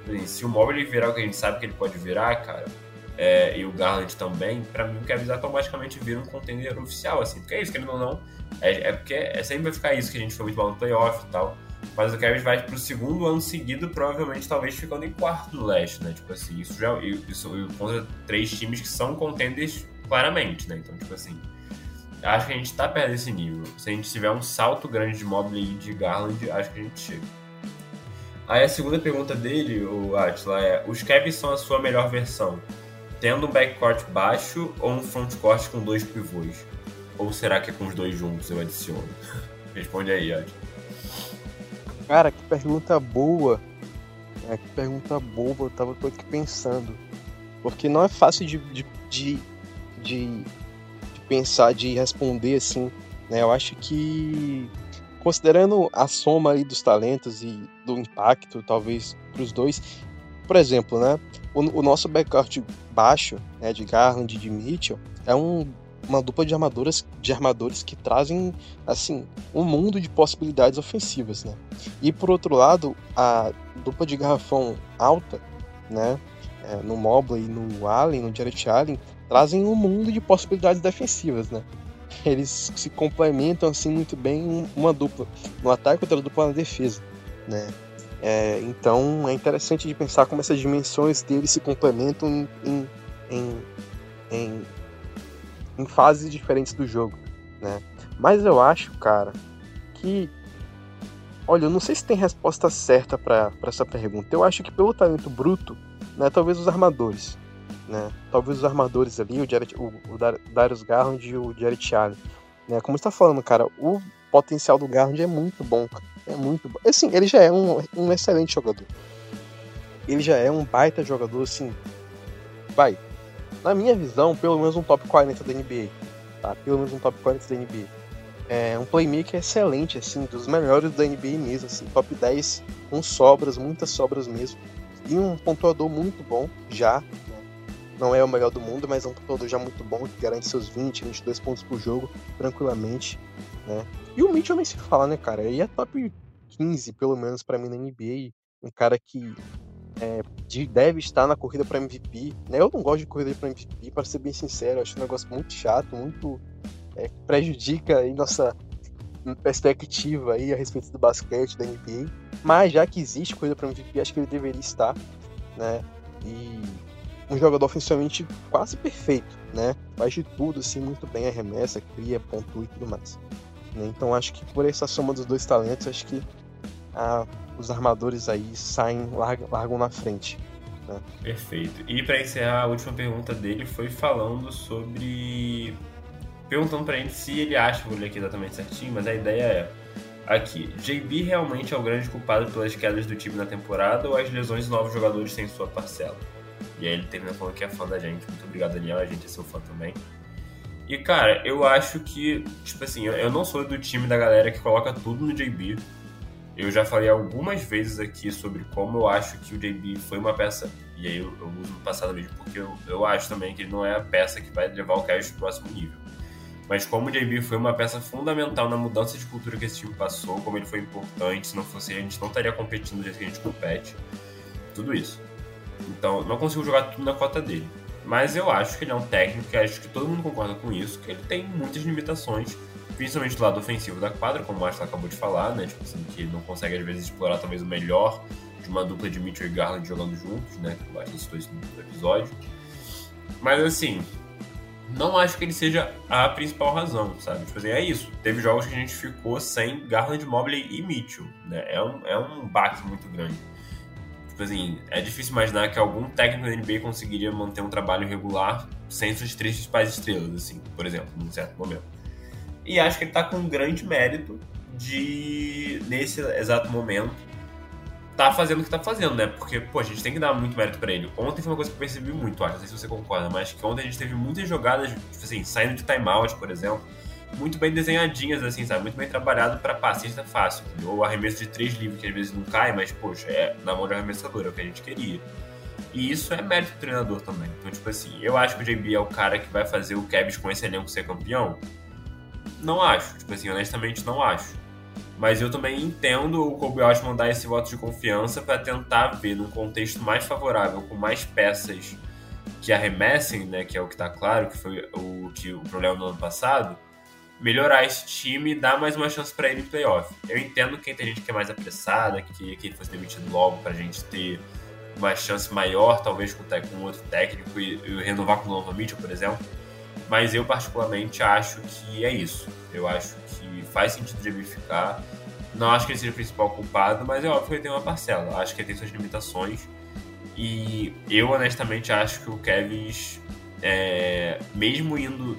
Assim, Se o Mobley virar o que a gente sabe que ele pode virar, cara, é, e o Garland também, pra mim o Cavs automaticamente vira um contender oficial, assim, porque é isso, querendo ou não, é, é porque é, sempre vai ficar isso que a gente foi muito mal no playoff e tal, Mas o Cavs vai pro segundo ano seguido, provavelmente, talvez ficando em quarto no leste, né? Tipo assim, isso já. Isso contra três times que são contenders claramente, né? Então, tipo assim. Acho que a gente tá perto desse nível. Se a gente tiver um salto grande de Mobley e de Garland, acho que a gente chega. Aí a segunda pergunta dele, o Atila, é: os Cavs são a sua melhor versão? Tendo um backcourt baixo ou um frontcourt com dois pivôs? Ou será que é com os dois juntos eu adiciono? Responde aí, Atila. Cara, que pergunta boa. É, que pergunta boa, eu tava tô aqui pensando. Porque não é fácil de, de, de, de, de pensar, de responder assim. Né? Eu acho que, considerando a soma aí dos talentos e do impacto, talvez, para os dois, por exemplo, né? O, o nosso backcourt baixo, né, de Garland e de Mitchell, é um uma dupla de armadoras de armadores que trazem assim um mundo de possibilidades ofensivas, né? E por outro lado, a dupla de garrafão alta, né, é, no Mobley no Allen, no Jared Allen, trazem um mundo de possibilidades defensivas, né? Eles se complementam assim muito bem uma dupla no ataque outra dupla na defesa, né? É, então é interessante de pensar como essas dimensões deles se complementam em, em, em em fases diferentes do jogo, né? Mas eu acho, cara, que olha, eu não sei se tem resposta certa para essa pergunta. Eu acho que pelo talento bruto, né, talvez os armadores, né? Talvez os armadores ali, o, Jared, o, o Darius Garland e o Jared Allen, né? Como está falando, cara, o potencial do Garland é muito bom, é muito bom. Assim, ele já é um, um excelente jogador. Ele já é um baita jogador, assim, vai, na minha visão, pelo menos um top 40 da NBA. Tá? Pelo menos um top 40 da NBA. É um playmaker excelente, assim, dos melhores da NBA mesmo, assim, top 10 com sobras, muitas sobras mesmo. E um pontuador muito bom, já. Né? Não é o melhor do mundo, mas é um pontuador já muito bom, que garante seus 20, 22 pontos por jogo, tranquilamente. Né? E o Mitchell nem se fala, né, cara? Ele é top 15, pelo menos, para mim na NBA. Um cara que é, de, deve estar na corrida para MVP. Né? Eu não gosto de corrida para MVP, para ser bem sincero, acho um negócio muito chato, muito é, prejudica aí nossa perspectiva aí a respeito do basquete da NBA. Mas já que existe corrida para MVP, acho que ele deveria estar, né? E um jogador ofensivamente quase perfeito, né? Faz de tudo assim muito bem, arremessa, cria, pontua e tudo mais. Né? Então acho que por essa soma dos dois talentos, acho que a os armadores aí saem, largam, largam na frente. Né? Perfeito. E para encerrar, a última pergunta dele foi falando sobre. Perguntando pra gente se ele acha, vou ler aqui exatamente certinho, mas a ideia é. Aqui, JB realmente é o grande culpado pelas quedas do time na temporada ou as lesões de novos jogadores sem sua parcela? E aí ele termina falando que é fã da gente. Muito obrigado, Daniel. A gente é seu fã também. E cara, eu acho que, tipo assim, eu não sou do time da galera que coloca tudo no JB. Eu já falei algumas vezes aqui sobre como eu acho que o JB foi uma peça, e aí eu, eu uso no passado mesmo, porque eu, eu acho também que ele não é a peça que vai levar o Cavs para o próximo nível. Mas como o JB foi uma peça fundamental na mudança de cultura que esse time passou, como ele foi importante, se não fosse a gente não estaria competindo do jeito que a gente compete, tudo isso. Então, não consigo jogar tudo na cota dele. Mas eu acho que ele é um técnico, acho que todo mundo concorda com isso, que ele tem muitas limitações principalmente do lado ofensivo da quadra, como o Márcio acabou de falar, né? Tipo assim, que não consegue às vezes explorar talvez o melhor de uma dupla de Mitchell e Garland jogando juntos, né? Que o Márcio citou isso no episódio. Mas assim, não acho que ele seja a principal razão, sabe? Tipo assim, é isso. Teve jogos que a gente ficou sem Garland, Mobley e Mitchell, né? É um, é um baque muito grande. Tipo assim, é difícil imaginar que algum técnico da NBA conseguiria manter um trabalho regular sem suas três principais estrelas, assim, por exemplo, num certo momento. E acho que ele está com um grande mérito de, nesse exato momento, tá fazendo o que tá fazendo, né? Porque, pô, a gente tem que dar muito mérito para ele. Ontem foi uma coisa que eu percebi muito, acho, não sei se você concorda, mas que ontem a gente teve muitas jogadas, tipo assim, saindo de timeout, por exemplo, muito bem desenhadinhas, assim, sabe? Muito bem trabalhado para passista fácil. Ou arremesso de três livros, que às vezes não cai, mas, poxa, é na mão de arremessador, é o que a gente queria. E isso é mérito do treinador também. Então, tipo assim, eu acho que o JB é o cara que vai fazer o Cavs com esse elenco ser campeão. Não acho. Tipo assim, honestamente, não acho. Mas eu também entendo o Kobe Altman dar esse voto de confiança para tentar ver num contexto mais favorável, com mais peças que arremessem, né, que é o que está claro, que foi o, que, o problema do ano passado, melhorar esse time e dar mais uma chance para ele em playoff. Eu entendo que tem gente que é mais apressada, que que ele fosse demitido logo para a gente ter uma chance maior, talvez com, com outro técnico e, e renovar com o Donovan Mitchell, por exemplo. Mas eu, particularmente, acho que é isso. Eu acho que faz sentido de ele ficar. Não acho que ele seja o principal culpado, mas é óbvio que ele tem uma parcela. Acho que ele tem suas limitações. E eu, honestamente, acho que o Kevin, é, mesmo indo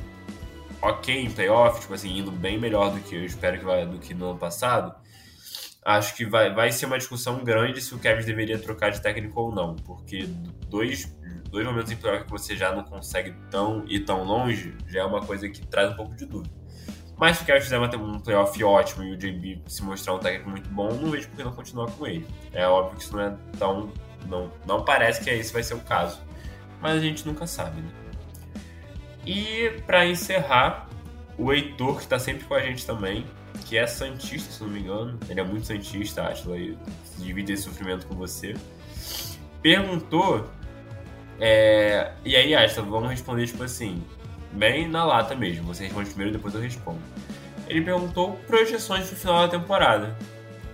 ok em playoff, tipo assim, indo bem melhor do que eu espero que vai do que no ano passado, acho que vai, vai ser uma discussão grande se o Kevin deveria trocar de técnico ou não, porque dois, dois momentos em playoff que você já não consegue tão ir tão longe já é uma coisa que traz um pouco de dúvida. Mas se o Kevin fizer um playoff ótimo e o JB se mostrar um técnico muito bom, não vejo por que não continuar com ele. É óbvio que isso não é tão. Não, não parece que esse vai ser o caso. Mas a gente nunca sabe, né? E para encerrar, o Heitor, que está sempre com a gente também, que é Santista, se não me engano. Ele é muito Santista, acho, e divide esse sofrimento com você. Perguntou. É, e aí, Ashton, vamos responder tipo assim, bem na lata mesmo. Você responde primeiro, depois eu respondo. Ele perguntou projeções pro final da temporada.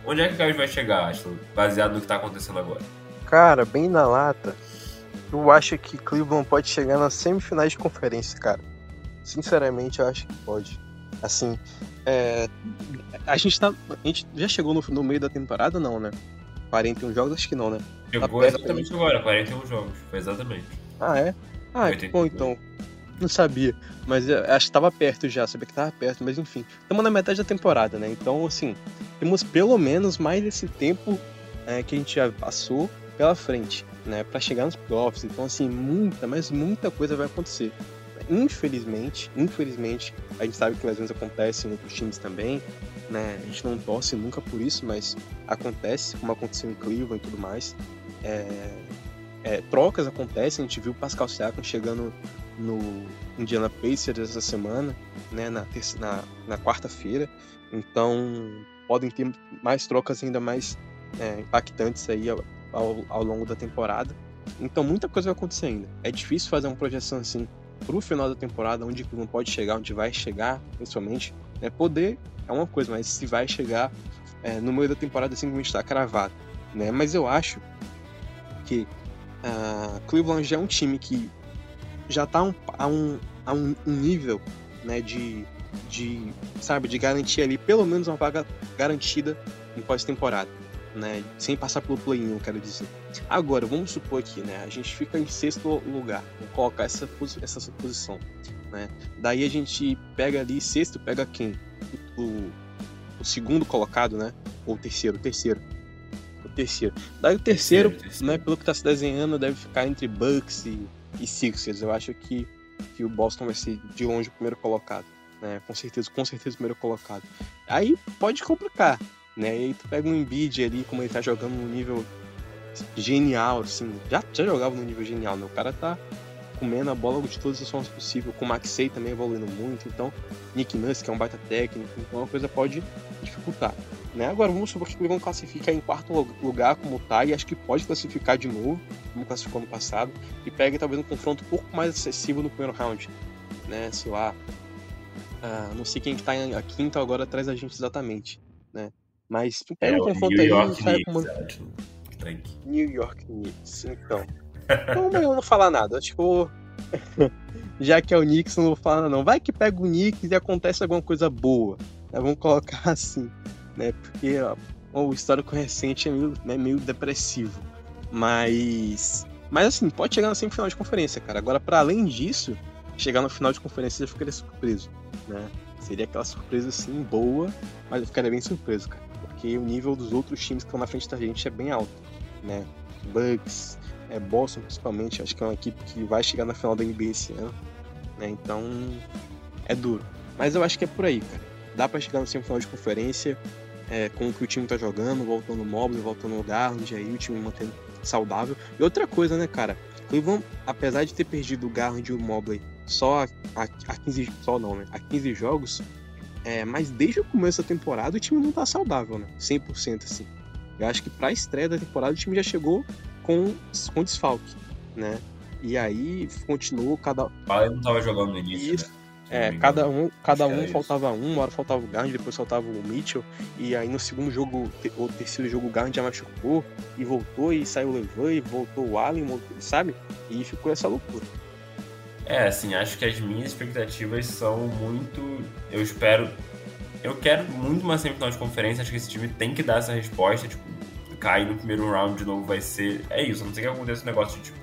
Onde é que o Cavs vai chegar, Ashton, baseado no que está acontecendo agora? Cara, bem na lata, eu acho que Cleveland pode chegar nas semifinais de conferência, cara. Sinceramente, eu acho que pode. Assim, é, a gente tá. A gente já chegou no, no, meio da temporada, não, né? 41 jogos, acho que não, né? Chegou tá exatamente agora, 41 jogos. Foi exatamente. Ah, é? Ah, que bom então. Não sabia. Mas acho que tava perto já, sabia que tava perto, mas enfim. Estamos na metade da temporada, né? Então, assim, temos pelo menos mais esse tempo é, que a gente já passou pela frente né, para chegar nos playoffs. Então, assim, muita, mas muita coisa vai acontecer. Infelizmente, infelizmente, a gente sabe que lesões acontecem em outros times também, né? A gente não torce nunca por isso, mas acontece, como aconteceu em Cleveland e tudo mais. É, é, trocas acontecem, a gente viu o Pascal Siakam chegando no Indiana Pacers essa semana, né, na, na, na quarta-feira. Então, podem ter mais trocas ainda mais é, impactantes aí ao, ao longo da temporada. Então muita coisa vai acontecer ainda. É difícil fazer uma projeção assim pro final da temporada, onde não pode chegar, onde vai chegar, principalmente. Né? Poder é uma coisa, mas se vai chegar é, no meio da temporada simplesmente está cravado. Né? Mas eu acho que uh, Cleveland já é um time que já está um, a, um, a um, um nível né, de, de, sabe, de garantir ali pelo menos uma vaga garantida em pós-temporada né? Sem passar pelo play-in, quero dizer. Agora, vamos supor aqui, né? A gente fica em sexto lugar, vamos colocar essa, essa posição, né? Daí a gente pega ali, sexto pega quem? O, o segundo colocado, né? Ou o terceiro, o terceiro. O terceiro. Daí o terceiro, terceiro, terceiro. né? Pelo que tá se desenhando, deve ficar entre Bucks e, e Sixers. Eu acho que, que o Boston vai ser de longe o primeiro colocado. Né, com certeza, com certeza o primeiro colocado. Aí pode complicar, né? E aí tu pega um Embiid ali, como ele tá jogando num nível genial, assim. Já, já jogava num nível genial, né? O cara tá comendo a bola de todas as formas possíveis. Com o Maxey também evoluindo muito. Então, Nick Nurse, que é um baita técnico. Então, a coisa pode dificultar. Né? Agora, vamos supor que o Cleveland classifica em quarto lugar como tá. E acho que pode classificar de novo, como classificou no passado. E pega talvez um confronto um pouco mais acessível no primeiro round. Né? Sei lá. Uh, não sei quem que tá a quinta agora atrás da gente exatamente. Né? Mas pega é, um confronto aí e sai com uma... New York Knicks, então. Então eu não vou falar nada. Tipo, já que é o Knicks, não vou falar não. Vai que pega o Knicks e acontece alguma coisa boa. Né? Vamos colocar assim, né? Porque ó, o histórico recente é meio, né, meio depressivo. Mas. Mas assim, pode chegar na semifinal de conferência, cara. Agora, para além disso, chegar no final de conferência já ficaria surpreso, né? Seria aquela surpresa assim, boa, mas eu ficaria bem surpreso, cara porque o nível dos outros times que estão na frente da gente é bem alto, né? Bucks, é, Boston principalmente, acho que é uma equipe que vai chegar na final da NBA esse ano, né? Então é duro. Mas eu acho que é por aí, cara. Dá para chegar no semifinal de conferência é, com o que o time tá jogando, voltando o Mobley, voltando o Garland, aí o time mantendo saudável. E outra coisa, né, cara? Cleveland, apesar de ter perdido o Garland e o Mobley só a, a, a 15 só não, né? A 15 jogos, é, mas desde o começo da temporada o time não tá saudável, né? 100% assim. Eu acho que pra estreia da temporada o time já chegou com, com desfalque, né? E aí continuou cada. O não tava jogando no início, Isso. né? É, cada um, cada um faltava um, uma hora faltava o Garland, depois faltava o Mitchell, e aí no segundo jogo, ou terceiro jogo, o Garland já machucou, e voltou, e saiu o Levan, e voltou o Allen, sabe? E ficou essa loucura. É, assim, acho que as minhas expectativas são muito. Eu espero. Eu quero muito uma semifinal de conferência. Acho que esse time tem que dar essa resposta. Tipo, cair no primeiro round de novo vai ser. É isso, a não sei que aconteça um negócio de tipo.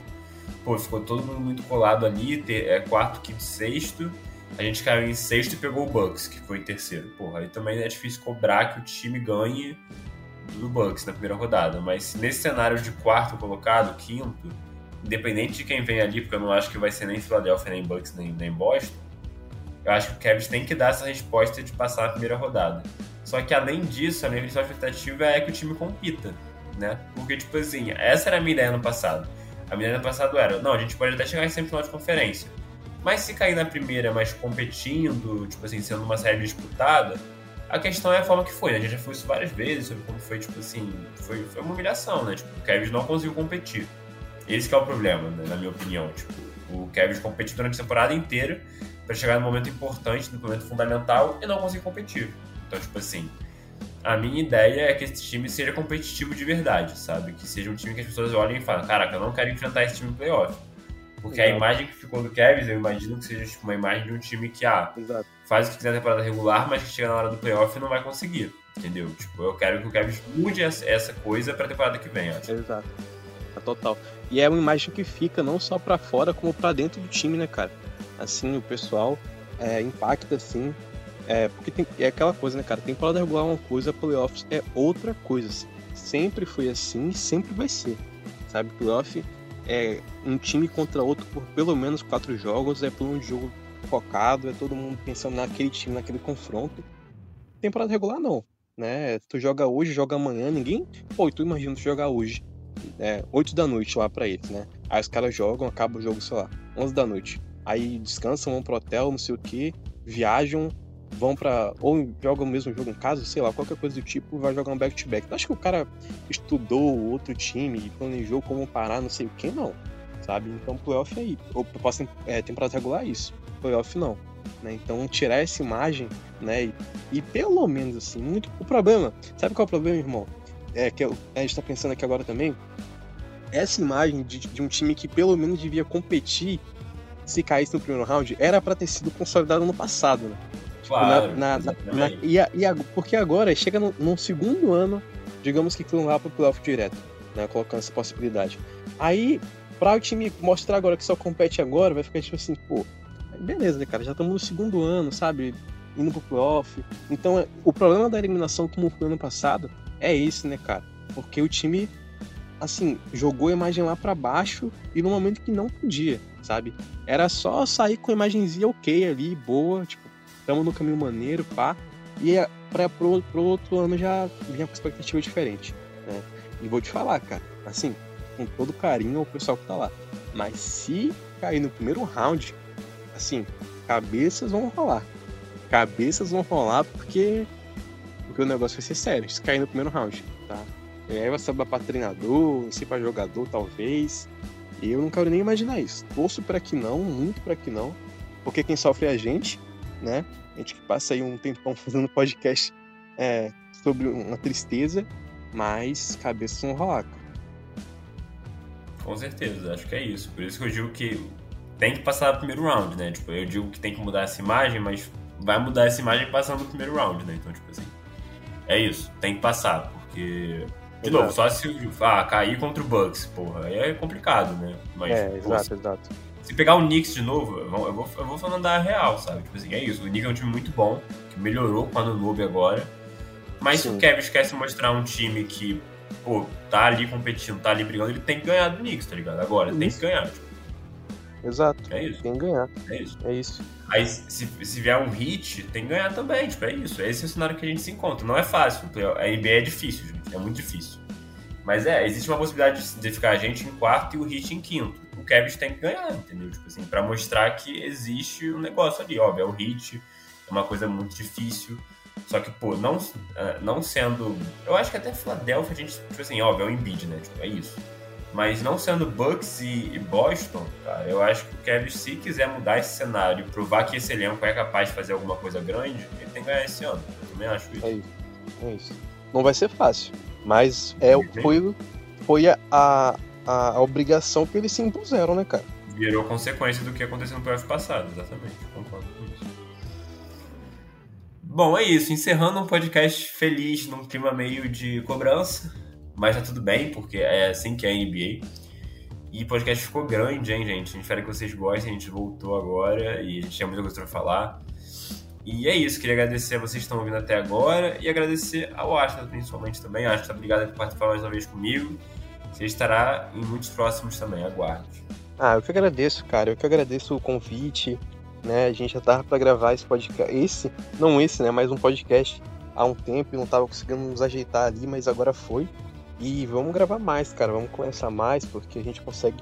Pô, ficou todo mundo muito colado ali. ter- É quarto, quinto, sexto. A gente caiu em sexto e pegou o Bucks, que foi em terceiro. Porra, aí também é difícil cobrar que o time ganhe do Bucks na primeira rodada. Mas nesse cenário de quarto colocado, quinto, independente de quem vem ali, porque eu não acho que vai ser nem Philadelphia, nem Bucks, nem, nem Boston, eu acho que o Cavs tem que dar essa resposta de passar a primeira rodada. Só que além disso, a minha principal expectativa é que o time compita, né? Porque, tipo assim, essa era a minha ideia no passado. A minha ideia no passado era, não, a gente pode até chegar em semifinal de conferência. Mas se cair na primeira, mas competindo, tipo assim, sendo uma série disputada, a questão é a forma que foi, né? A gente já falou isso várias vezes sobre como foi, tipo assim, foi, foi uma humilhação, né? Tipo, o Cavs não conseguiu competir. Esse é o problema, né, na minha opinião. Tipo, o Cavs competiu durante a temporada inteira para chegar no momento importante, no momento fundamental, e não conseguir competir. Então, tipo assim, a minha ideia é que esse time seja competitivo de verdade, sabe? Que seja um time que as pessoas olhem e falem, caraca, eu não quero enfrentar esse time no playoff. Porque a Exato. imagem que ficou do Cavs, eu imagino que seja tipo, uma imagem de um time que, ah, Exato. faz o que quiser na temporada regular, mas que chega na hora do playoff e não vai conseguir. Entendeu? Tipo, eu quero que o Cavs mude essa coisa pra temporada que vem, acho. Exato. É total. E é uma imagem que fica não só pra fora, como pra dentro do time, né, cara? Assim, o pessoal é, impacta, assim. É, porque tem, é aquela coisa, né, cara? Temporada regular é uma coisa, playoffs é outra coisa. assim. Sempre foi assim e sempre vai ser. Sabe? Playoff é um time contra outro por pelo menos quatro jogos, é plano de jogo focado, é todo mundo pensando naquele time, naquele confronto. Temporada regular não, né? Tu joga hoje, joga amanhã, ninguém. Pô, tu imagina tu jogar hoje é, 8 da noite lá pra eles, né? Aí os caras jogam, acaba o jogo, sei lá, 11 da noite. Aí descansam, vão pro hotel, não sei o que, viajam, vão pra. ou jogam o mesmo jogo em casa, sei lá, qualquer coisa do tipo, vai jogar um back-to-back. Tu acha que o cara estudou outro time e planejou como parar, não sei o que? Não, sabe? Então, playoff é aí. Ou posso é, temporada regular é isso, playoff não. Né? Então, tirar essa imagem, né? E, e pelo menos assim, muito. O problema, sabe qual é o problema, irmão? É que eu- a gente tá pensando aqui agora também. Essa imagem de, de um time que pelo menos devia competir se caísse no primeiro round era pra ter sido consolidado no passado, né? Claro, Na- na- na- e, a- e a- porque agora chega no, no segundo ano, digamos que não lá pro playoff direto, né? Colocando essa possibilidade. Aí, pra o time mostrar agora que só compete agora, vai ficar tipo assim, pô, beleza, né, cara? Já estamos no segundo ano, sabe? Indo pro playoff. Então, é- o problema da eliminação, como foi ano passado, é esse, né, cara? Porque o time, assim, jogou a imagem lá pra baixo e no momento que não podia, sabe? Era só sair com a imagenzinha ok ali, boa, tipo, estamos no caminho maneiro, pá. E é pra, pro, pro outro ano já vinha com expectativa diferente, né? E vou te falar, cara, assim, com todo carinho ao pessoal que tá lá. Mas se cair no primeiro round, assim, cabeças vão rolar. Cabeças vão rolar porque, porque o negócio vai ser sério, se cair no primeiro round, tá? E aí vai saber pra treinador, não sei pra jogador, talvez. E eu não quero nem imaginar isso. Torço pra que não, muito pra que não. Porque quem sofre é a gente, né? A gente que passa aí um tempão fazendo podcast é, sobre uma tristeza, mas cabeças vão rolar, cara. Com certeza, acho que é isso. Por isso que eu digo que tem que passar o primeiro round, né? Tipo, eu digo que tem que mudar essa imagem, mas vai mudar essa imagem passando o primeiro round, né? Então, tipo assim, é isso, tem que passar, porque. De Exato. novo, só se ah, cair contra o Bucks, porra, aí é complicado, né? Mas, é, pô, exato, exato. Se pegar o Knicks de novo, eu vou, eu vou, eu vou falando da real, sabe? Tipo assim, é isso. O Knicks é um time muito bom, que melhorou com a Noob agora. Mas se Sim. o Kevin quer se mostrar um time que, pô, tá ali competindo, tá ali brigando, ele tem que ganhar do Knicks, tá ligado? Agora, tem que Isso. ganhar. Tipo, Exato. é isso, Tem que ganhar, é isso. é isso. Aí, se, se vier um hit, tem que ganhar também, tipo, é isso. Esse é o cenário que a gente se encontra. Não é fácil, a NBA é difícil, gente, é muito difícil. Mas é, existe uma possibilidade de- de ficar a gente em quarto e o hit em quinto. O Kevin tem que ganhar, entendeu? Tipo assim, pra mostrar que existe um negócio ali, óbvio, é o hit, é uma coisa muito difícil. Só que, pô, não, ah, não sendo. Eu acho que até Philadelphia a gente, tipo assim, óbvio, é o Embiid, né? Tipo, é isso. Mas não sendo Bucks e, e Boston, cara, eu acho que o Kevin, se quiser mudar esse cenário e provar que esse elenco é capaz de fazer alguma coisa grande, ele tem que ganhar esse ano. Eu também acho isso. É isso. É isso. Não vai ser fácil, mas é, foi, foi a, a, a obrigação que eles se impuseram, né, cara? Virou consequência do que aconteceu no playoff passado, exatamente. Concordo com isso. Bom, é isso. Encerrando um podcast feliz num clima meio de cobrança mas tá tudo bem, porque é assim que é a NBA. E o podcast ficou grande, hein, gente? A gente espera que vocês gostem. A gente voltou agora e a gente tinha muita coisa pra falar. E é isso, queria agradecer a vocês que estão ouvindo até agora e agradecer ao Asta, principalmente também. Asta, obrigado por participar mais uma vez comigo. Você estará em muitos próximos também, aguarde. Ah, eu que agradeço, cara. Eu que agradeço o convite. Né? A gente já tava para gravar esse podcast. Esse, não esse, né? Mas um podcast há um tempo e não tava conseguindo nos ajeitar ali, mas agora foi. E vamos gravar mais, cara. Vamos conversar mais, porque a gente consegue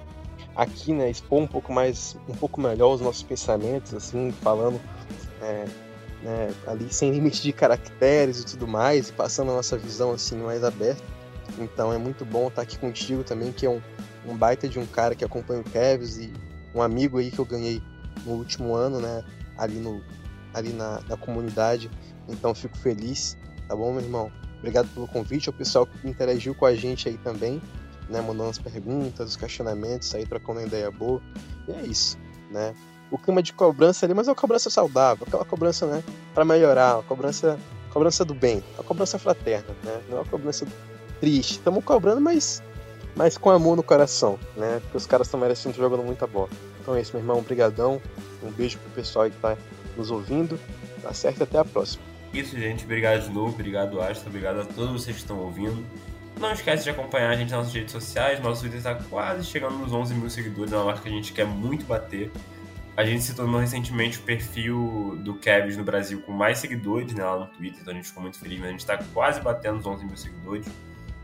aqui, né, expor um pouco mais, um pouco melhor os nossos pensamentos, assim, falando é, né, ali sem limite de caracteres e tudo mais, passando a nossa visão assim mais aberta. Então é muito bom estar aqui contigo também, que é um, um baita de um cara que acompanha o Kevs e um amigo aí que eu ganhei no último ano, né, ali no ali na, na comunidade. Então fico feliz, tá bom, meu irmão? Obrigado pelo convite, ao pessoal que interagiu com a gente aí também, né? Mandando as perguntas, os questionamentos, aí trocando ideia boa. E é isso, né? O clima de cobrança ali, mas é uma cobrança saudável, aquela cobrança, né? Para melhorar, uma cobrança, cobrança do bem, uma cobrança fraterna, né? Não é uma cobrança triste. Estamos cobrando, mas, mas com amor no coração, né? Porque os caras estão merecendo jogando muita bola. Então é isso, meu irmão. Obrigadão. Um beijo pro pessoal aí que tá nos ouvindo. Tá certo? Até a próxima. Isso, gente. Obrigado de novo. Obrigado, Astro. Obrigado a todos vocês que estão ouvindo. Não esquece de acompanhar a gente nas nossas redes sociais. Nosso Twitter está quase chegando nos 11 mil seguidores. É uma marca que a gente quer muito bater. A gente se tornou recentemente o perfil do Kevs no Brasil com mais seguidores né, lá no Twitter. Então a gente ficou muito feliz. Mas a gente está quase batendo os 11 mil seguidores.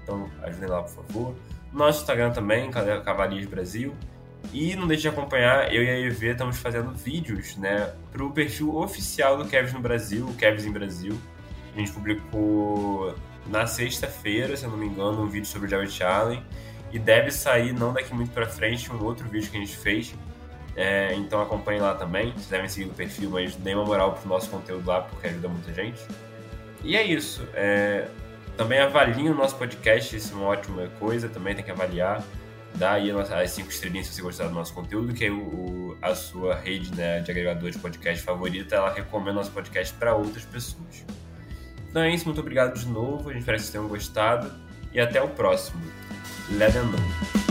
Então ajudem lá, por favor. Nosso Instagram também, Cavalias Brasil. E não deixe de acompanhar, eu e a EV estamos fazendo vídeos, né, pro perfil oficial do Kevs no Brasil, o Kevs em Brasil. A gente publicou na sexta-feira, se eu não me engano, um vídeo sobre o Jared Allen. E deve sair, não daqui muito pra frente, um outro vídeo que a gente fez. É, então acompanhe lá também. Vocês devem seguir o perfil, mas dê uma moral pro nosso conteúdo lá, porque ajuda muita gente. E é isso. É, também avaliem o nosso podcast, isso é uma ótima coisa, também tem que avaliar dá aí as cinco estrelinhas se você gostar do nosso conteúdo, que aí o, a sua rede né, de agregador de podcast favorita, ela recomenda nosso podcast para outras pessoas. Então é isso, muito obrigado de novo, a gente espera que vocês tenham gostado e até o próximo. Let them know.